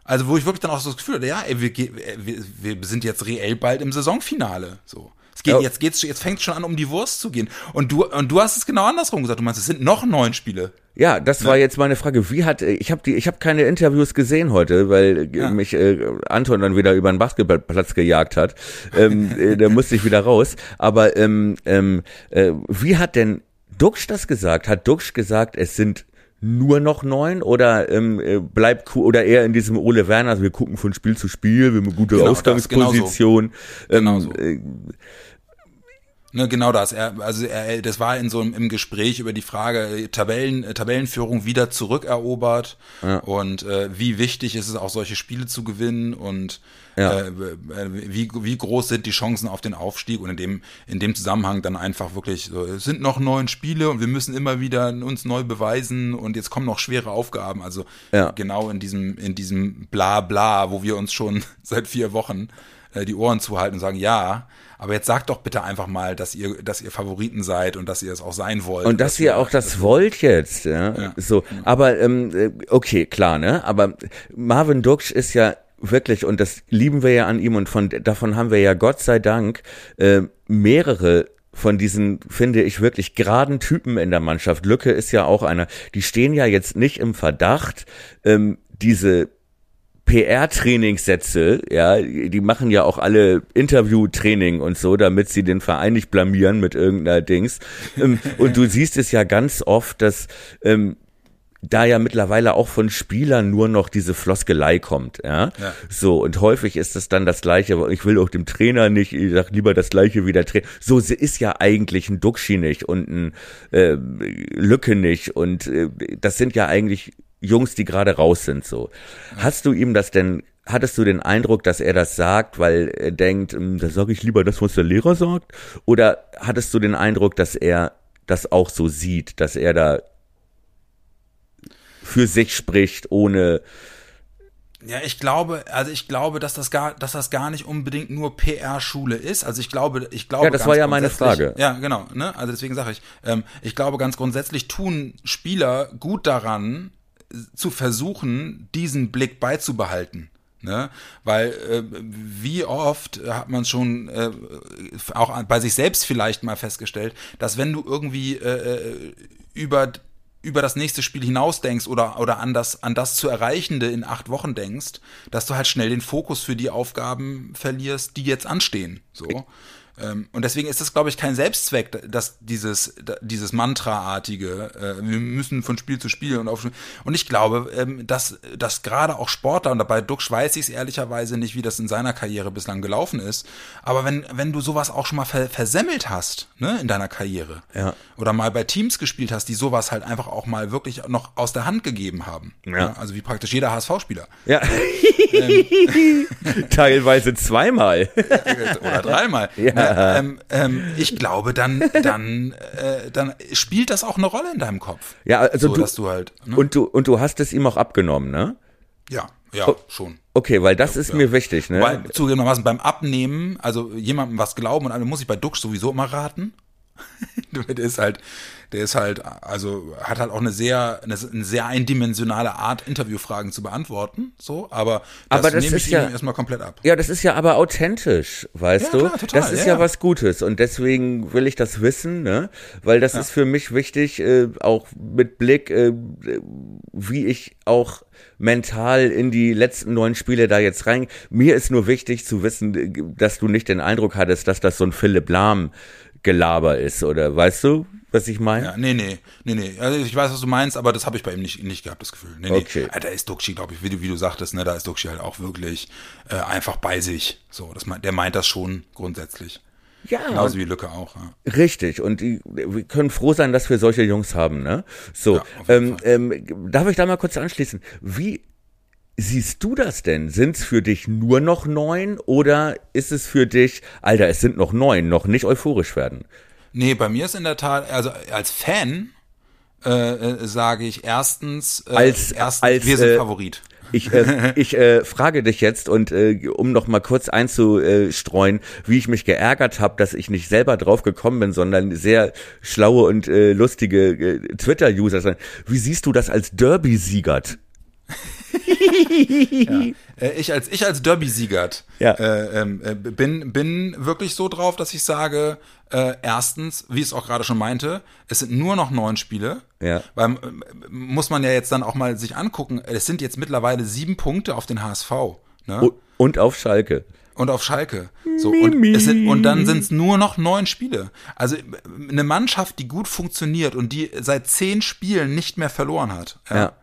Also wo ich wirklich dann auch so das Gefühl hatte, ja, ey, wir, wir, wir sind jetzt reell bald im Saisonfinale. So. Geht, jetzt geht's, jetzt fängt es schon an, um die Wurst zu gehen. Und du, und du hast es genau andersrum gesagt. Du meinst, es sind noch neun Spiele. Ja, das ja. war jetzt meine Frage. Wie hat ich habe die ich habe keine Interviews gesehen heute, weil ja. mich äh, Anton dann wieder über den Basketballplatz gejagt hat. Ähm, äh, da musste ich wieder raus. Aber ähm, ähm, äh, wie hat denn Duxch das gesagt? Hat Duxch gesagt, es sind nur noch neun oder ähm, äh, bleibt oder eher in diesem Ole Werner, also wir gucken von Spiel zu Spiel, wir haben eine gute Genau, das, Ausgangsposition. Genau ähm, so. äh, Ne, genau das. Er, also er, das war in so einem im Gespräch über die Frage äh, Tabellen, äh, Tabellenführung wieder zurückerobert Ja. und äh, wie wichtig ist es auch solche Spiele zu gewinnen und Ja. äh, wie, wie groß sind die Chancen auf den Aufstieg und in dem in dem Zusammenhang dann einfach wirklich so, es sind noch neun Spiele und wir müssen immer wieder uns neu beweisen und jetzt kommen noch schwere Aufgaben. Also Ja. genau in diesem in diesem Bla-Bla, wo wir uns schon seit vier Wochen äh, die Ohren zuhalten und sagen, ja, aber jetzt sagt doch bitte einfach mal, dass ihr, dass ihr Favoriten seid und dass ihr es auch sein wollt. Und dass ihr auch das wollt jetzt, ja. Ja, so, aber ähm, äh, okay, klar, ne? Aber Marvin Duksch ist ja wirklich, und das lieben wir ja an ihm und von davon haben wir ja Gott sei Dank äh, mehrere von diesen, finde ich, wirklich geraden Typen in der Mannschaft. Lücke ist ja auch einer. Die stehen ja jetzt nicht im Verdacht, ähm, diese PR-Trainingssätze, ja, die machen ja auch alle Interview-Training und so, damit sie den Verein nicht blamieren mit irgendeiner Dings. Ähm, und du siehst es ja ganz oft, dass ähm, da ja mittlerweile auch von Spielern nur noch diese Floskelei kommt, ja. Ja. So, und häufig ist es dann das Gleiche, aber ich will auch dem Trainer nicht, ich sag lieber das Gleiche wie der Trainer. So sie ist ja eigentlich ein Duxchi nicht und ein äh, Lücke nicht und äh, das sind ja eigentlich Jungs, die gerade raus sind, so. Hast du ihm das denn Hattest du den Eindruck, dass er das sagt, weil er denkt, "Hm, da sage ich lieber das, was der Lehrer sagt? Oder hattest du den Eindruck, dass er das auch so sieht, dass er da für sich spricht, ohne Ja, ich glaube, also ich glaube, dass das gar, dass das gar nicht unbedingt nur PR-Schule ist. Also ich glaube, ich glaube. Ja, das war ja meine Frage. Ja, genau. Ne? Also deswegen sage ich, ähm, ich glaube ganz grundsätzlich tun Spieler gut daran, zu versuchen, diesen Blick beizubehalten. Ne? Weil äh, wie oft hat man schon äh, auch bei sich selbst vielleicht mal festgestellt, dass wenn du irgendwie äh, äh, über über das nächste Spiel hinaus denkst oder, oder an, das, an das zu Erreichende in acht Wochen denkst, dass du halt schnell den Fokus für die Aufgaben verlierst, die jetzt anstehen. So. Ähm, und deswegen ist das, glaube ich, kein Selbstzweck, dass dieses, dieses Mantra-artige, äh, wir müssen von Spiel zu Spiel und auf Und ich glaube, ähm, dass, dass gerade auch Sportler, und dabei Duxch weiß ich es ehrlicherweise nicht, wie das in seiner Karriere bislang gelaufen ist, aber wenn, wenn du sowas auch schon mal ver versemmelt hast, ne, in deiner Karriere, Ja. oder mal bei Teams gespielt hast, die sowas halt einfach auch mal wirklich noch aus der Hand gegeben haben. Ja. Also wie praktisch jeder HSV-Spieler. ja. Teilweise zweimal. oder dreimal. Ja. Ähm, ähm, ich glaube, dann, dann, äh, dann spielt das auch eine Rolle in deinem Kopf. Ja, also so, du, du halt. Ne? und du und du hast es ihm auch abgenommen, ne? ja, ja, Oh. schon. Okay, weil das ist mir wichtig, ne? Weil zugegebenermaßen beim Abnehmen, also jemandem was glauben und einem muss ich bei Duxch sowieso immer raten. der ist halt, der ist halt, also hat halt auch eine sehr, eine, eine sehr eindimensionale Art, Interviewfragen zu beantworten. So, aber das, Aber das nehme ist ich ja- ihm erstmal komplett ab. Ja, das ist ja aber authentisch, weißt Ja, du? klar, total, das ist ja, ja, ja. was Gutes und deswegen will ich das wissen, ne? Weil das ist für mich wichtig, äh, auch mit Blick, äh, wie ich auch mental in die letzten neun Spiele da jetzt rein. Mir ist nur wichtig zu wissen, äh, dass du nicht den Eindruck hattest, dass das so ein Philipp Lahm Gelaber ist oder weißt du, was ich meine? Ja, nee, nee, nee, nee. Also ich weiß, was du meinst, aber das habe ich bei ihm nicht, nicht gehabt, das Gefühl. Nee, Okay. nee. Ja, Da ist Duxchi, glaube ich, wie du, wie du sagtest, ne, da ist Duxchi halt auch wirklich äh, einfach bei sich. So, das meint, der meint das schon grundsätzlich. Ja, Genauso wie Lücke auch. Ja. Richtig, und die, wir können froh sein, dass wir solche Jungs haben, ne? So, Ja, ähm, ähm, darf ich da mal kurz anschließen? Wie siehst du das denn? Sind's für dich nur noch neun oder ist es für dich, Alter, es sind noch neun, noch nicht euphorisch werden? Nee, bei mir ist in der Tat, also als Fan äh, äh, sage ich erstens, äh, Als- erstens als, wir sind äh, Favorit. Ich, äh, ich äh, frage dich jetzt und äh, um noch mal kurz einzustreuen, wie ich mich geärgert habe, dass ich nicht selber drauf gekommen bin, sondern sehr schlaue und äh, lustige äh, Twitter-User. sind. Wie siehst du das als Derby-Siegert? Äh, ich als ich als Derby-Siegert Ja. äh, ähm, äh, bin bin wirklich so drauf, dass ich sage, äh, erstens, wie es auch gerade schon meinte, es sind nur noch neun Spiele. Ja. Weil äh, muss man ja jetzt dann auch mal sich angucken. Es sind jetzt mittlerweile sieben Punkte auf den HSV. Ne? Und auf Schalke. Und auf Schalke. So, und, es sind, und dann sind es nur noch neun Spiele. Also eine Mannschaft, die gut funktioniert und die seit zehn Spielen nicht mehr verloren hat. Ja. Ja.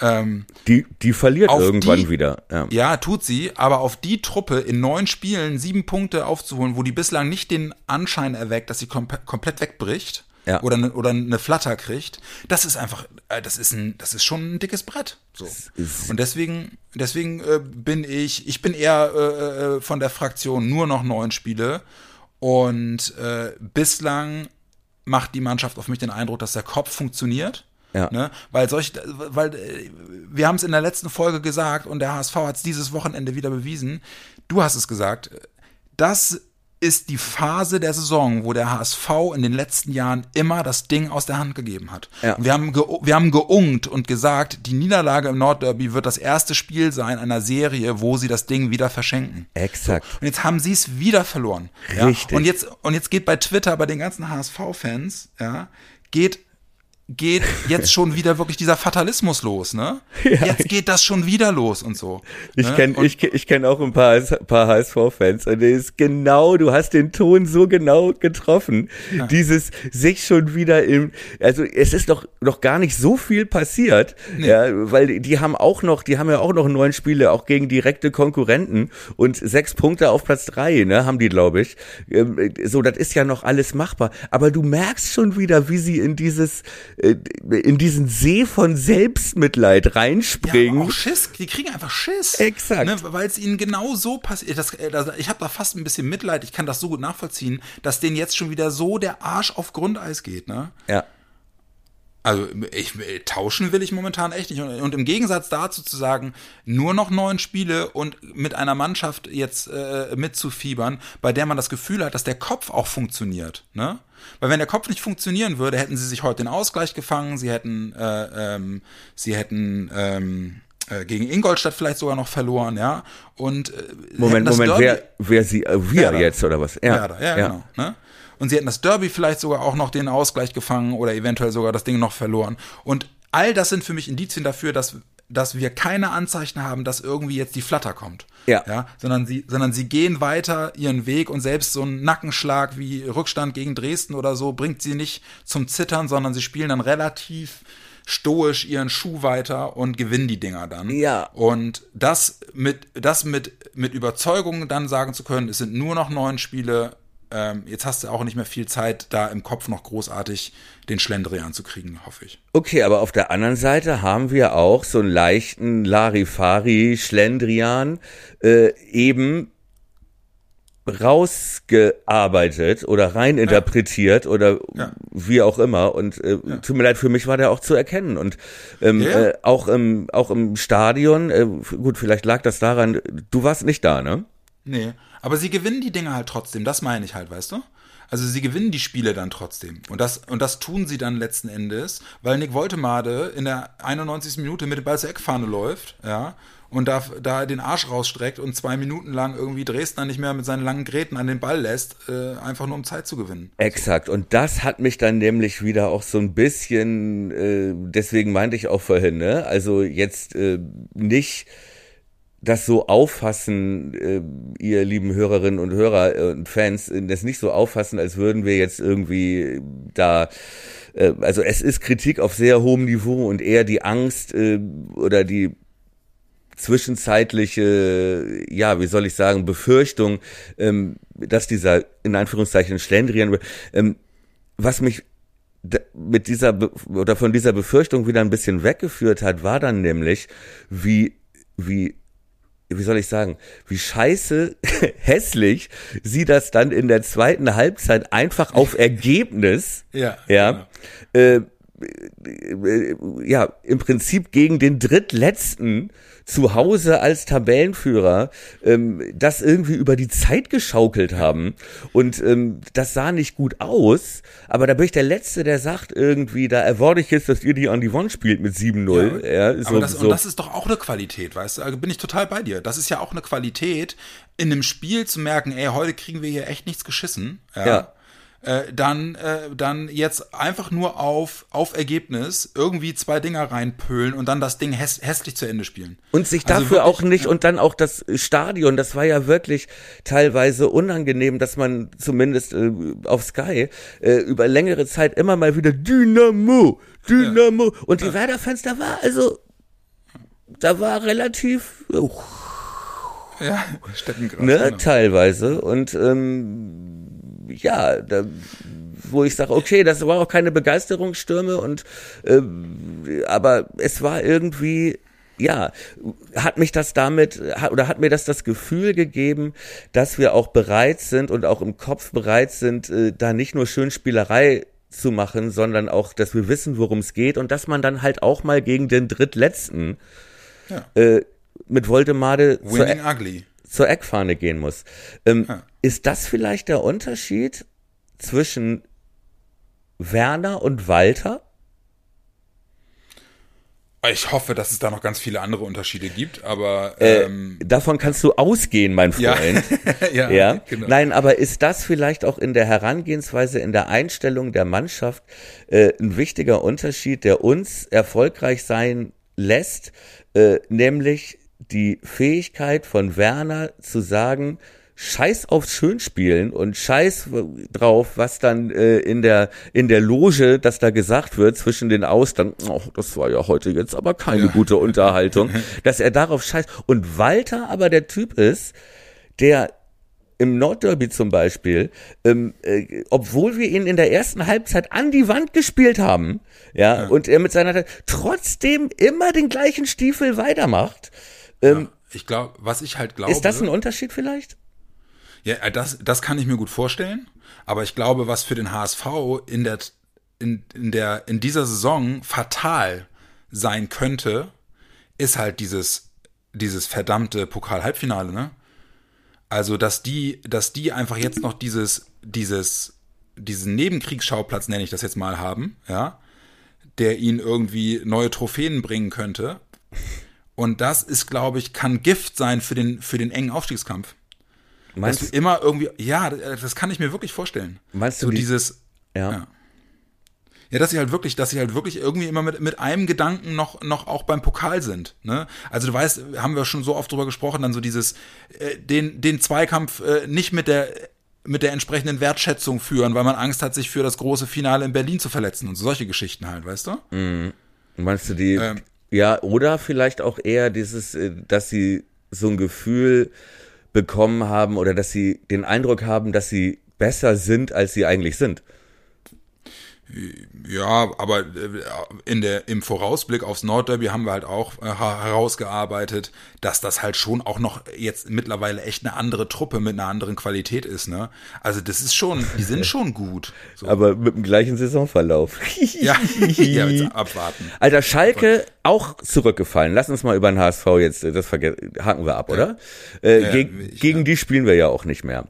Ähm, Die, die verliert irgendwann die- wieder. Ja. ja, tut sie, aber auf die Truppe in neun Spielen sieben Punkte aufzuholen, wo die bislang nicht den Anschein erweckt, dass sie kom komplett wegbricht Ja. oder, ne, oder eine Flatter kriegt, das ist einfach, äh, das ist ein, das ist schon ein dickes Brett. So. Und deswegen, deswegen äh, bin ich, ich bin eher äh, äh, von der Fraktion nur noch neun Spiele und äh, bislang macht die Mannschaft auf mich den Eindruck, dass der Kopf funktioniert. Ja. Ne? Weil solch, weil äh, wir haben es in der letzten Folge gesagt und der HSV hat es dieses Wochenende wieder bewiesen. Du hast es gesagt. Das ist die Phase der Saison, wo der HSV in den letzten Jahren immer das Ding aus der Hand gegeben hat. Ja. Wir haben ge wir haben geungt und gesagt, die Niederlage im Nordderby wird das erste Spiel sein einer Serie, wo sie das Ding wieder verschenken. Exakt. Und jetzt haben sie es wieder verloren. Ja? Richtig. Und jetzt, und jetzt geht bei Twitter, bei den ganzen HSV-Fans, ja, geht, geht jetzt schon wieder wirklich dieser Fatalismus los, ne? jetzt geht das schon wieder los und so. Ich ne? kenne ich, ich kenn auch ein paar, paar HSV-Fans und der ist genau, du hast den Ton so genau getroffen. Dieses sich schon wieder im, also es ist doch noch gar nicht so viel passiert, ja, weil die haben auch noch, die haben ja auch noch neun Spiele, auch gegen direkte Konkurrenten und sechs Punkte auf Platz drei, ne, haben die, glaube ich. Ähm, So, das ist ja noch alles machbar. Aber du merkst schon wieder, wie sie in dieses, in diesen See von Selbstmitleid Ja, reinspringen. aber auch Schiss, die kriegen einfach Schiss. Exakt. Ne, Weil es ihnen genau so passiert. Äh, ich habe da fast ein bisschen Mitleid, ich kann das so gut nachvollziehen, dass denen jetzt schon wieder so der Arsch auf Grundeis geht, ne? ja. Also ich äh, tauschen will ich momentan echt nicht. Und, im Gegensatz dazu zu sagen, nur noch neun Spiele und mit einer Mannschaft jetzt äh, mitzufiebern, bei der man das Gefühl hat, dass der Kopf auch funktioniert. Ne? Weil wenn der Kopf nicht funktionieren würde, hätten sie sich heute den Ausgleich gefangen, sie hätten, äh, ähm, sie hätten ähm, äh, gegen Ingolstadt vielleicht sogar noch verloren, ja. Und äh, Moment, Moment, Derby- wer, wer sie, äh, wir Werder. jetzt oder was? Ja, Werder, ja, genau. Ne? Und sie hätten das Derby vielleicht sogar auch noch den Ausgleich gefangen oder eventuell sogar das Ding noch verloren. Und all das sind für mich Indizien dafür, dass, dass wir keine Anzeichen haben, dass irgendwie jetzt die Flatter kommt. Ja. ja sondern, sie, sondern sie gehen weiter ihren Weg und selbst so ein Nackenschlag wie Rückstand gegen Dresden oder so bringt sie nicht zum Zittern, sondern sie spielen dann relativ stoisch ihren Schuh weiter und gewinnen die Dinger dann. Ja. Und das mit, das mit, mit Überzeugung dann sagen zu können, es sind nur noch neun Spiele, ähm, jetzt hast du auch nicht mehr viel Zeit, da im Kopf noch großartig den Schlendrian zu kriegen, hoffe ich. Okay, aber auf der anderen Seite haben wir auch so einen leichten Larifari Schlendrian äh, eben rausgearbeitet oder reininterpretiert oder Ja. wie auch immer und äh, tut mir leid, für mich war der auch zu erkennen und ähm, Ja. äh, auch im auch im Stadion, äh, gut, vielleicht lag das daran, du warst nicht da, ne? Nee, aber sie gewinnen die Dinge halt trotzdem, das meine ich halt, weißt du? Also sie gewinnen die Spiele dann trotzdem. Und das, und das tun sie dann letzten Endes, weil Nick Woltemade in der 91. Minute mit dem Ball zur Eckfahne läuft, ja, und da, da den Arsch rausstreckt und zwei Minuten lang irgendwie Dresdner nicht mehr mit seinen langen Gräten an den Ball lässt, äh, einfach nur um Zeit zu gewinnen. Exakt. Und das hat mich dann nämlich wieder auch so ein bisschen, äh, deswegen meinte ich auch vorhin, ne? Also jetzt äh, nicht das so auffassen, äh, ihr lieben Hörerinnen und Hörer äh, und Fans, äh, das nicht so auffassen, als würden wir jetzt irgendwie da, äh, also es ist Kritik auf sehr hohem Niveau und eher die Angst äh, oder die zwischenzeitliche, ja, wie soll ich sagen, Befürchtung, ähm, dass dieser in Anführungszeichen Schlendrian, ähm, was mich mit dieser oder von dieser Befürchtung wieder ein bisschen weggeführt hat, war dann nämlich, wie, wie, wie soll ich sagen, wie scheiße hässlich sie das dann in der zweiten Halbzeit einfach auf Ergebnis, Ja, ja, äh, äh, ja, im Prinzip gegen den drittletzten zu Hause als Tabellenführer ähm, das irgendwie über die Zeit geschaukelt haben. Und ähm, das sah nicht gut aus, aber da bin ich der Letzte, der sagt irgendwie, da erwarte ich jetzt, dass ihr die an die Wand spielt mit 7-0. Ja, so, aber das, so. und das ist doch auch eine Qualität, weißt du? Also bin ich total bei dir. Das ist ja auch eine Qualität, in einem Spiel zu merken, ey, heute kriegen wir hier echt nichts geschissen. Ja. Ja. Äh, dann, äh, dann jetzt einfach nur auf, auf Ergebnis irgendwie zwei Dinger reinpölen und dann das Ding häss hässlich zu Ende spielen. Und sich also dafür wirklich, auch nicht, ja. und dann auch das Stadion, das war ja wirklich teilweise unangenehm, dass man zumindest äh, auf Sky äh, über längere Zeit immer mal wieder Dynamo, Dynamo. Ja. Und die ja. Werder-Fans, da war also, da war relativ. Uh, ja, Steppengras. Ne, genau. teilweise. Und ähm, ja, da, wo ich sage, okay, das war auch keine Begeisterungsstürme und äh, aber es war irgendwie ja, hat mich das damit oder hat mir das das Gefühl gegeben, dass wir auch bereit sind und auch im Kopf bereit sind, äh, da nicht nur Schönspielerei zu machen, sondern auch, dass wir wissen, worum es geht und dass man dann halt auch mal gegen den Drittletzten ja. äh, mit Voldemade Winning ugly. Zur Eckfahne gehen muss. Ähm, ja. Ist das vielleicht der Unterschied zwischen Werner und Walter? Ich hoffe, dass es da noch ganz viele andere Unterschiede gibt, aber äh, ähm, äh, davon kannst du ausgehen, mein Freund. Ja, ja, ja. Genau. Nein, aber ist das vielleicht auch in der Herangehensweise, in der Einstellung der Mannschaft äh, ein wichtiger Unterschied, der uns erfolgreich sein lässt, äh, nämlich die Fähigkeit von Werner zu sagen, Scheiß aufs Schönspielen und Scheiß drauf, was dann äh, in der in der Loge, dass da gesagt wird zwischen den Austern, oh, das war ja heute jetzt aber keine ja. gute Unterhaltung, dass er darauf scheißt. Und Walter aber der Typ ist, der im Nordderby zum Beispiel, ähm, äh, obwohl wir ihn in der ersten Halbzeit an die Wand gespielt haben, ja, ja. und er mit seiner trotzdem immer den gleichen Stiefel weitermacht. Ähm, ja, ich glaube, was ich halt glaube. Ist das ein Unterschied vielleicht? Ja, äh, das, das kann ich mir gut vorstellen. Aber ich glaube, was für den HSV in der, in, in der, in dieser Saison fatal sein könnte, ist halt dieses, dieses verdammte Pokal-Halbfinale, ne? Also, dass die, dass die einfach jetzt noch dieses, dieses, diesen Nebenkriegsschauplatz, nenne ich das jetzt mal, haben, ja, der ihnen irgendwie neue Trophäen bringen könnte. Und das ist, glaube ich, kann Gift sein für den, für den engen Aufstiegskampf. Meinst dass du immer irgendwie, ja, das kann ich mir wirklich vorstellen. Meinst du so die, dieses, ja. ja. Ja, dass sie halt wirklich, dass sie halt wirklich irgendwie immer mit, mit einem Gedanken noch, noch auch beim Pokal sind. Ne? Also du weißt, haben wir schon so oft drüber gesprochen, dann so dieses, äh, den, den Zweikampf äh, nicht mit der mit der entsprechenden Wertschätzung führen, weil man Angst hat, sich für das große Finale in Berlin zu verletzen und so solche Geschichten halt, weißt du? Mhm. Meinst du die, ähm, ja, oder vielleicht auch eher dieses, äh, dass sie so ein Gefühl bekommen haben oder dass sie den Eindruck haben, dass sie besser sind, als sie eigentlich sind. Ja, aber äh, in der, im Vorausblick aufs Nordderby haben wir halt auch äh, herausgearbeitet, dass das halt schon auch noch jetzt mittlerweile echt eine andere Truppe mit einer anderen Qualität ist, ne? Also das ist schon, die sind schon gut. So. Aber mit dem gleichen Saisonverlauf. ja, ja jetzt abwarten. Alter, Schalke auch zurückgefallen. Lass uns mal über den HSV jetzt, äh, das haken wir ab, ja. oder? Äh, ja, geg ich, gegen die spielen wir ja auch nicht mehr.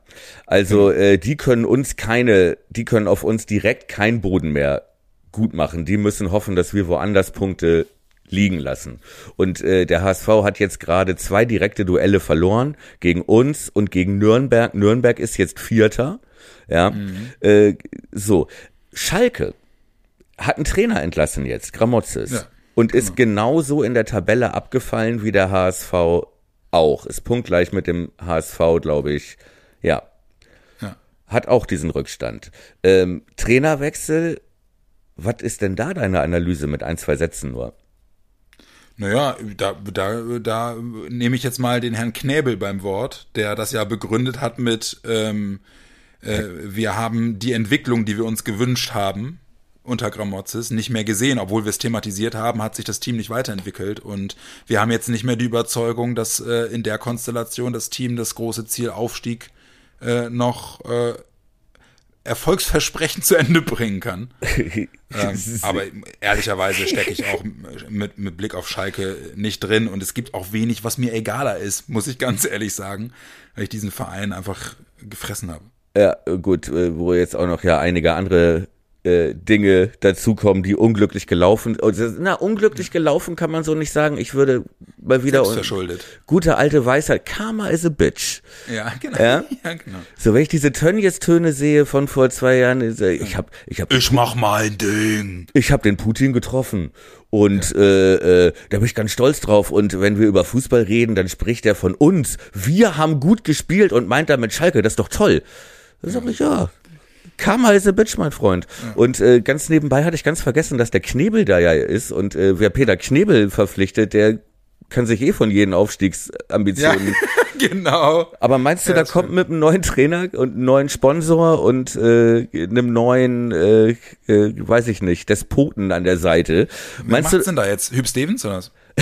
Also genau. äh, die können uns keine, die können auf uns direkt keinen Boden mehr gut machen. Die müssen hoffen, dass wir woanders Punkte liegen lassen. Und äh, der HSV hat jetzt gerade zwei direkte Duelle verloren gegen uns und gegen Nürnberg. Nürnberg ist jetzt Vierter. Ja, mhm. äh, so Schalke hat einen Trainer entlassen jetzt, Gramotzes. Ja, und ist genau. genauso in der Tabelle abgefallen wie der HSV auch. Ist punktgleich mit dem HSV, glaube ich. Ja. Hat auch diesen Rückstand. Ähm, Trainerwechsel was ist denn da deine Analyse mit ein, zwei Sätzen nur? Naja, da, da, da nehme ich jetzt mal den Herrn Knäbel beim Wort, der das ja begründet hat mit, ähm, äh, wir haben die Entwicklung, die wir uns gewünscht haben, unter Gramozis nicht mehr gesehen, obwohl wir es thematisiert haben, hat sich das Team nicht weiterentwickelt und wir haben jetzt nicht mehr die Überzeugung, dass äh, in der Konstellation das Team das große Ziel Aufstieg äh, noch äh, erfolgsversprechend zu Ende bringen kann. ähm, aber ehrlicherweise stecke ich auch mit, mit Blick auf Schalke nicht drin und es gibt auch wenig, was mir egaler ist, muss ich ganz ehrlich sagen, weil ich diesen Verein einfach gefressen habe. Ja, gut, wo jetzt auch noch ja einige andere äh, Dinge dazukommen, die unglücklich gelaufen. Na, unglücklich gelaufen kann man so nicht sagen. Ich würde mal wieder verschuldet. Gute alte Weisheit. Karma is a bitch. Ja, genau. Ja? ja genau. So, wenn ich diese Tönnies-Töne sehe von vor zwei Jahren, ich habe, ich habe, Ich mach mein Ding. ich habe den Putin getroffen und äh, äh, da bin ich ganz stolz drauf. Und wenn wir über Fußball reden, dann spricht er von uns. Wir haben gut gespielt und meint damit Schalke, das ist doch toll. Da sag ich ja. Karma is a bitch, mein Freund. Und äh, ganz nebenbei hatte ich ganz vergessen, dass der Knebel da ja ist. Und äh, wer Peter Knebel verpflichtet, der kann sich eh von jeden Ja, Aufstiegsambitionen. genau. Aber meinst du, Ja, da kommt mit einem neuen Trainer und einem neuen Sponsor und äh, einem neuen, äh, äh, weiß ich nicht, Despoten an der Seite? Wer Meinst macht's du? denn da jetzt? Hüb Stevens oder was?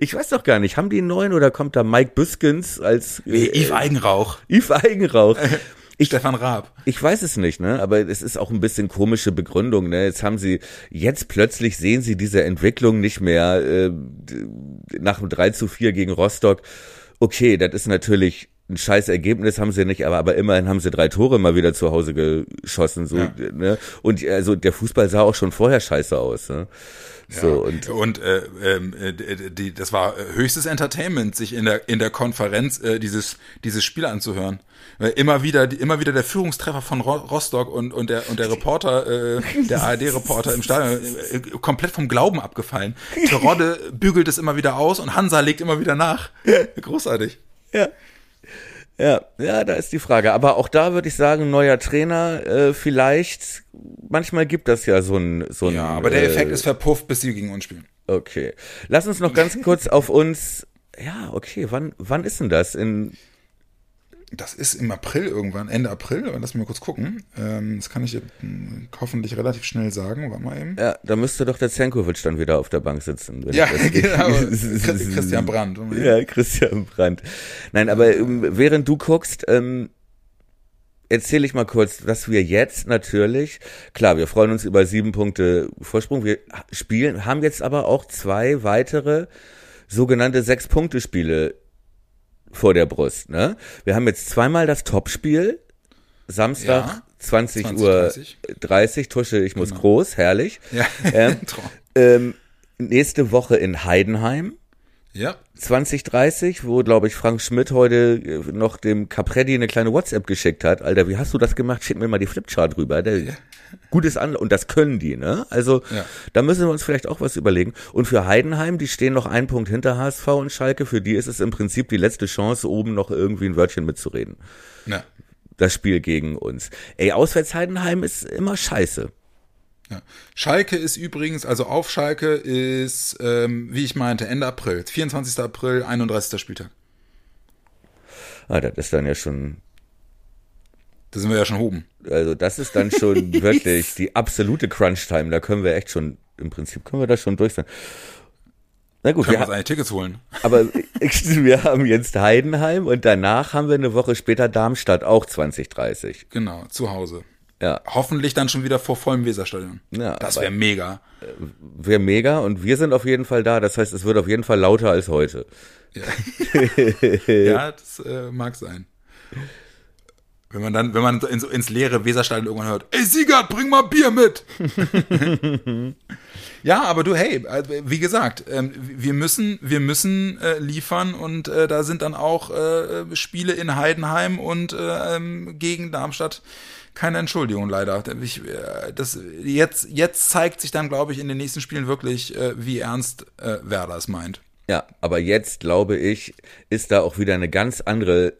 ich weiß doch gar nicht. Haben die einen neuen oder kommt da Mike Büskens als Nee, äh, Yves Eigenrauch. Yves Eigenrauch? Ich, Stefan Raab. ich weiß es nicht, ne? Aber es ist auch ein bisschen komische Begründung, ne? Jetzt haben sie, jetzt plötzlich sehen sie diese Entwicklung nicht mehr äh, nach dem 3 zu 4 gegen Rostock. Okay, das ist natürlich ein scheiß Ergebnis haben sie nicht, aber, aber immerhin haben sie drei Tore mal wieder zu Hause geschossen. So, Ja. ne? Und also der Fußball sah auch schon vorher scheiße aus. Ne? So, und und äh, ähm, äh, die, die, das war äh, höchstes Entertainment, sich in der in der Konferenz äh, dieses dieses Spiel anzuhören. Immer wieder immer wieder der Führungstreffer von Ro Rostock und und der und der Reporter äh, der ARD Reporter im Stadion äh, komplett vom Glauben abgefallen. Terodde bügelt es immer wieder aus und Hansa legt immer wieder nach. Großartig. Ja. Ja, ja, da ist die Frage. Aber auch da würde ich sagen, neuer Trainer, äh, vielleicht, manchmal gibt das ja so ein, so ein. Ja, aber der Effekt äh, ist verpufft, bis sie gegen uns spielen. Okay. Lass uns noch ganz kurz auf uns. Ja, okay, wann, wann ist denn das? In, Das ist im April irgendwann, Ende April, lass mich mal kurz gucken. Ähm, das kann ich hm, hoffentlich relativ schnell sagen. Warte mal eben. ja, da müsste doch der Zenkovic dann wieder auf der Bank sitzen. wenn Ja, genau. Chris- Christian Brandt. Ja, Christian Brandt. Nein, aber ähm, während du guckst, ähm, erzähle ich mal kurz, dass wir jetzt natürlich, klar, wir freuen uns über sieben Punkte Vorsprung. Wir spielen, haben jetzt aber auch zwei weitere sogenannte Sechs-Punkte-Spiele vor der Brust. Ne? Wir haben jetzt zweimal das Topspiel, Samstag Ja, 20, 20, Uhr 30. 30, Tusche, ich muss groß, herrlich. Ja, Ähm, ähm, nächste Woche in Heidenheim. ja. 2030, wo, glaube ich, Frank Schmidt heute äh, noch dem Capretti eine kleine WhatsApp geschickt hat. Alter, wie hast du das gemacht? Schick mir mal die Flipchart rüber. Der, Gutes an und das können die, ne? Also Ja. da müssen wir uns vielleicht auch was überlegen. Und für Heidenheim, die stehen noch einen Punkt hinter HSV und Schalke. Für die ist es im Prinzip die letzte Chance, oben noch irgendwie ein Wörtchen mitzureden. ja. Das Spiel gegen uns. Ey, auswärts Heidenheim ist immer scheiße. Ja. Schalke ist übrigens, also auf Schalke ist, ähm, wie ich meinte, Ende April. 24. April, 31. Spieltag. Ah, das ist dann ja schon Da sind wir ja schon oben. Also das ist dann schon wirklich die absolute Crunch-Time. Da können wir echt schon, im Prinzip können wir da schon durch sein. Na gut, Können wir uns eigentlich Tickets holen? aber wir haben jetzt Heidenheim und danach haben wir eine Woche später Darmstadt, auch 2030. Genau, zu Hause. Ja, Hoffentlich dann schon wieder vor vollem Weserstadion. Ja, das wäre mega. wäre mega und wir sind auf jeden Fall da. Das heißt, es wird auf jeden Fall lauter als heute. Ja, das äh, mag sein. Wenn man dann, wenn man ins, ins leere Weserstadion irgendwann hört, ey Siegert, bring mal Bier mit. ja, aber du, hey, also, wie gesagt, ähm, wir müssen, wir müssen äh, liefern und äh, da sind dann auch äh, Spiele in Heidenheim und äh, ähm, gegen Darmstadt keine Entschuldigung leider. Ich, äh, das, jetzt, jetzt zeigt sich dann, glaube ich, in den nächsten Spielen wirklich, äh, wie ernst äh, Werder es meint. Ja, aber jetzt glaube ich, ist da auch wieder eine ganz andere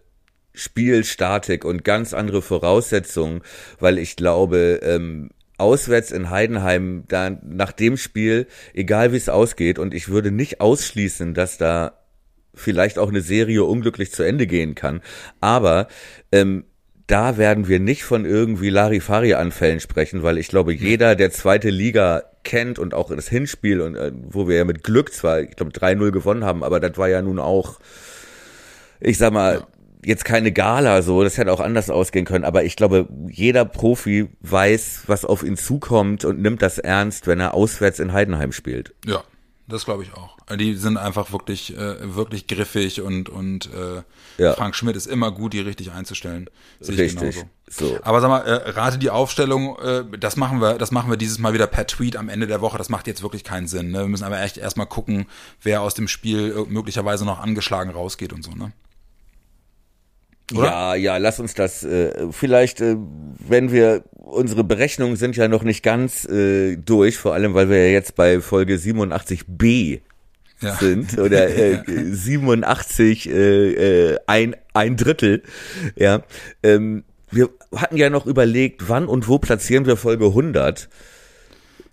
Spielstatik und ganz andere Voraussetzungen, weil ich glaube, ähm, auswärts in Heidenheim, da nach dem Spiel, egal wie es ausgeht, und ich würde nicht ausschließen, dass da vielleicht auch eine Serie unglücklich zu Ende gehen kann, aber ähm, da werden wir nicht von irgendwie Larifari-Anfällen sprechen, weil ich glaube, jeder, der zweite Liga kennt und auch das Hinspiel und äh, wo wir ja mit Glück zwar, ich glaube, 3-0 gewonnen haben, aber das war ja nun auch, ich sag mal, Ja. jetzt keine Gala so, das hätte auch anders ausgehen können, aber ich glaube, jeder Profi weiß, was auf ihn zukommt und nimmt das ernst, wenn er auswärts in Heidenheim spielt. Ja, Das glaube ich auch. Die sind einfach wirklich, äh, wirklich griffig und, und äh, Ja. Frank Schmidt ist immer gut, die richtig einzustellen. Sehe ich Richtig. genauso. So. Aber sag mal, äh, rate die Aufstellung, äh, das machen wir, das machen wir dieses Mal wieder per Tweet am Ende der Woche. Das macht jetzt wirklich keinen Sinn. Ne? Wir müssen aber echt erstmal gucken, wer aus dem Spiel äh, möglicherweise noch angeschlagen rausgeht und so, ne? Oder? Ja, ja, lass uns das äh, vielleicht, äh, wenn wir, unsere Berechnungen sind ja noch nicht ganz äh, durch, vor allem weil wir ja jetzt bei Folge 87b Ja. sind oder äh, 87 äh, äh, ein, ein Drittel, ja. Ähm, wir hatten ja noch überlegt, wann und wo platzieren wir Folge 100.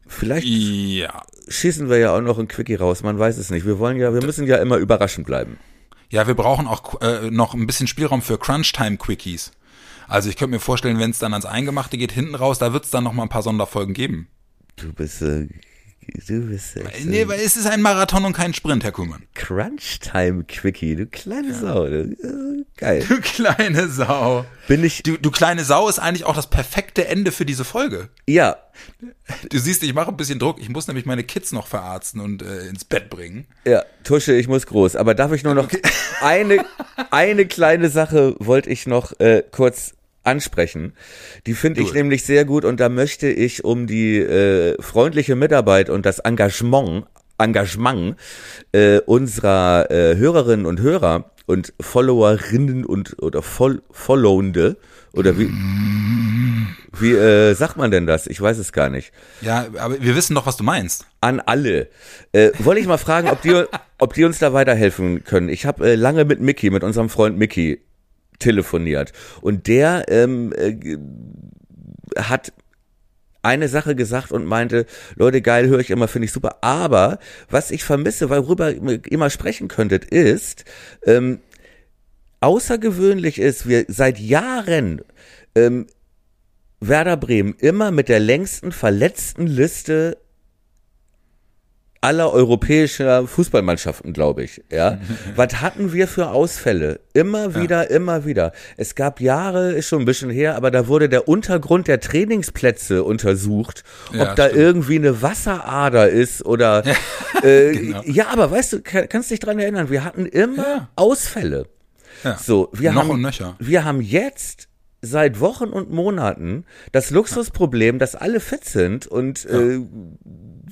Vielleicht Ja. schießen wir ja auch noch ein Quickie raus, man weiß es nicht. Wir wollen ja, wir müssen ja immer überraschend bleiben. Ja, wir brauchen auch äh, noch ein bisschen Spielraum für Crunch-Time-Quickies. Also ich könnte mir vorstellen, wenn es dann ans Eingemachte geht, hinten raus, da wird es dann noch mal ein paar Sonderfolgen geben. Du bist, äh, du bist echt, Nee, weil es ist ein Marathon und kein Sprint, Herr Kuhlmann. Crunch Time Quickie, du kleine Sau. Du, äh, geil. Du kleine Sau. Bin ich, Du, du kleine Sau ist eigentlich auch das perfekte Ende für diese Folge. ja, Du siehst, ich mache ein bisschen Druck. Ich muss nämlich meine Kids noch verarzten und äh, ins Bett bringen. ja, Tusche, ich muss groß. Aber darf ich nur noch eine, eine kleine Sache wollte ich noch äh, kurz ansprechen. Die finde ich nämlich sehr gut und da möchte ich um die äh, freundliche Mitarbeit und das Engagement, Engagement äh, unserer äh, Hörerinnen und Hörer und Followerinnen und oder Voll Followende oder wie wie äh, sagt man denn das? Ich weiß es gar nicht. Ja, aber wir wissen doch, was du meinst. An alle. Äh, wollte ich mal fragen, ob die, ob die uns da weiterhelfen können. Ich habe äh, lange mit Mickey, mit unserem Freund Mickey telefoniert und der ähm, äh, hat eine Sache gesagt und meinte, Leute, geil, höre ich immer, finde ich super. Aber was ich vermisse, worüber ihr immer sprechen könntet, ist, ähm, außergewöhnlich ist, wir seit Jahren ähm, Werder Bremen immer mit der längsten verletzten Liste aller europäischer Fußballmannschaften, glaube ich. Ja, was hatten wir für Ausfälle? Immer wieder, immer wieder. Es gab Jahre, ist schon ein bisschen her, aber da wurde der Untergrund der Trainingsplätze untersucht, ob Ja, da stimmt. irgendwie eine Wasserader ist oder äh, Genau. ja, aber weißt du, kann, kannst dich dran erinnern, wir hatten immer Ja. Ausfälle. Ja. So, wir Noch haben, und nöcher. wir haben jetzt seit Wochen und Monaten das Luxusproblem, dass alle fit sind und äh,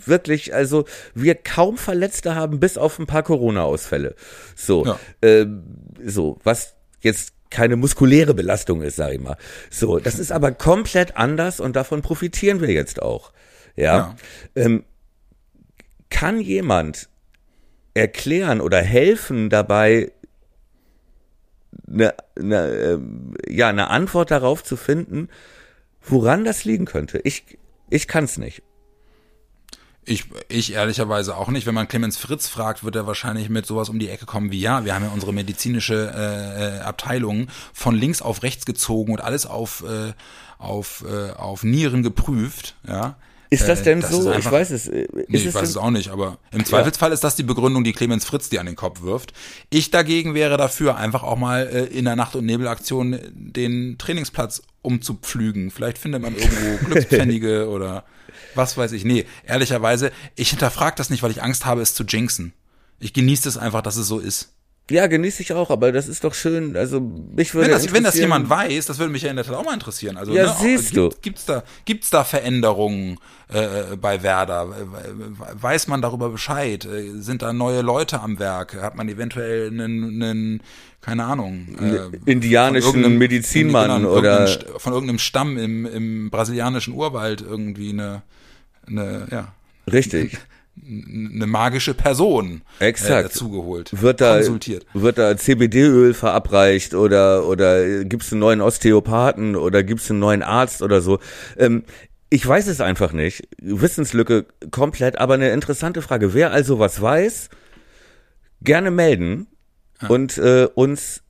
wirklich, also wir kaum Verletzte haben, bis auf ein paar Corona-Ausfälle. So, Ja. ähm, so, was jetzt keine muskuläre Belastung ist, sag ich mal. So, das ist aber komplett anders und davon profitieren wir jetzt auch. Ja. Ähm, kann jemand erklären oder helfen dabei, eine, eine, ähm, ja, eine Antwort darauf zu finden, woran das liegen könnte. Ich, ich kann es nicht. Ich, ich ehrlicherweise auch nicht. Wenn man Clemens Fritz fragt, wird er wahrscheinlich mit sowas um die Ecke kommen wie ja, wir haben ja unsere medizinische äh, äh, Abteilung von links auf rechts gezogen und alles auf äh, auf äh, auf Nieren geprüft. Ja. Ist das Äh, denn ist so? Ich einfach- weiß es. äh, Nee, Ist ich es weiß es auch nicht, aber im Zweifelsfall ist das die Begründung, die Clemens Fritz dir an den Kopf wirft. Ich dagegen wäre dafür, einfach auch mal äh, in der Nacht- und Nebelaktion den Trainingsplatz umzupflügen. Vielleicht findet man irgendwo Glückspfennige oder was weiß ich. Nee, ehrlicherweise, ich hinterfrage das nicht, weil ich Angst habe, es zu jinxen. Ich genieße es einfach, dass es so ist. Ja, genieße ich auch, aber das ist doch schön. Also mich würde Wenn das, wenn das jemand weiß, das würde mich ja in der Tat auch mal interessieren. Also, Ja, ne, siehst gibt, du. Gibt's da, gibt's da Veränderungen äh, bei Werder? Weiß man darüber Bescheid? Sind da neue Leute am Werk? Hat man eventuell einen, einen keine Ahnung, äh, indianischen Medizinmann oder- irgendeinem von irgendeinem Stamm im, im brasilianischen Urwald irgendwie eine, eine ja, Richtig. Eine magische Person Exakt. Äh, dazugeholt, Wird da, konsultiert. wird da CBD-Öl verabreicht oder, oder gibt's einen neuen Osteopathen oder gibt's einen neuen Arzt oder so? Ähm, ich weiß es einfach nicht. Wissenslücke komplett, aber eine interessante Frage. Wer also was weiß, gerne melden und äh, uns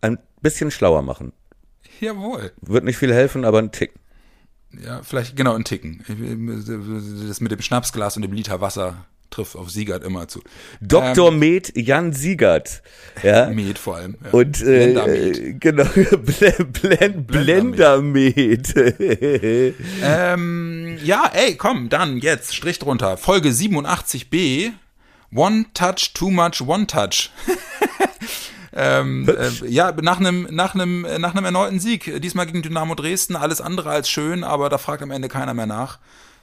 ein bisschen schlauer machen. Jawohl. Wird nicht viel helfen, aber ein Tick. Ja, vielleicht genau ein Ticken. Das mit dem Schnapsglas und dem Liter Wasser trifft auf Siegert immer zu. Dr. Med Jan Siegert. Ja. Ähm, Med vor allem. Ja. Und äh, Blendermed. genau, Blend, Blend, Blendermed. Ähm, ja, ey, komm, dann jetzt Strich drunter. Folge 87b One Touch, Too Much, One Touch. ähm, äh, ja, nach einem nach einem nach einem erneuten Sieg, diesmal gegen Dynamo Dresden, alles andere als schön, aber da fragt am Ende keiner mehr nach.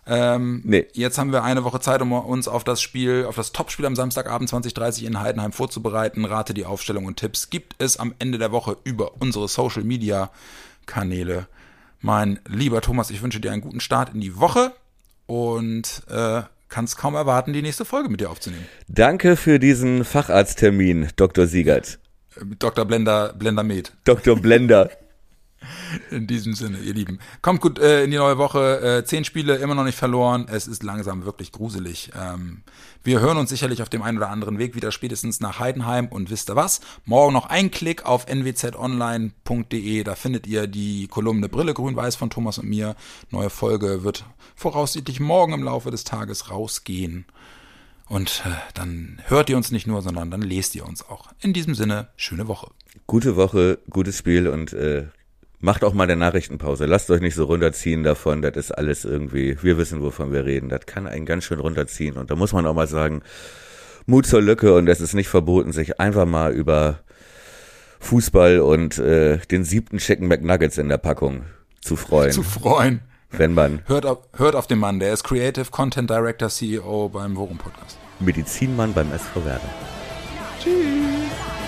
Ähm, nee. Jetzt haben wir eine Woche Zeit, um uns auf das Spiel, auf das Topspiel am Samstagabend 2030 in Heidenheim vorzubereiten. Rate die Aufstellung und Tipps gibt es am Ende der Woche über unsere Social Media Kanäle. Mein lieber Thomas, ich wünsche dir einen guten Start in die Woche und äh, kann es kaum erwarten, die nächste Folge mit dir aufzunehmen. Danke für diesen Facharzttermin, Dr. Siegert. Dr. Blender, Blender Med. Dr. Blender. In diesem Sinne, ihr Lieben. Kommt gut äh, in die neue Woche. Äh, zehn Spiele immer noch nicht verloren. Es ist langsam wirklich gruselig. Ähm, wir hören uns sicherlich auf dem einen oder anderen Weg wieder spätestens nach Heidenheim. Und wisst ihr was? Morgen noch ein Klick auf nwzonline.de. Da findet ihr die Kolumne Brille grün-weiß von Thomas und mir. Neue Folge wird voraussichtlich morgen im Laufe des Tages rausgehen. Und äh, dann hört ihr uns nicht nur, sondern dann lest ihr uns auch. In diesem Sinne, schöne Woche. Gute Woche, gutes Spiel und äh, Macht auch mal eine Nachrichtenpause. Lasst euch nicht so runterziehen davon. Das ist alles irgendwie, wir wissen, wovon wir reden. Das kann einen ganz schön runterziehen. Und da muss man auch mal sagen, Mut zur Lücke und es ist nicht verboten, sich einfach mal über Fußball und äh, den siebten Chicken McNuggets in der Packung zu freuen. Zu freuen. Wenn man. Hört auf, hört auf den Mann, der ist Creative Content Director CEO beim Worum Podcast. Medizinmann beim SV Werder. Tschüss.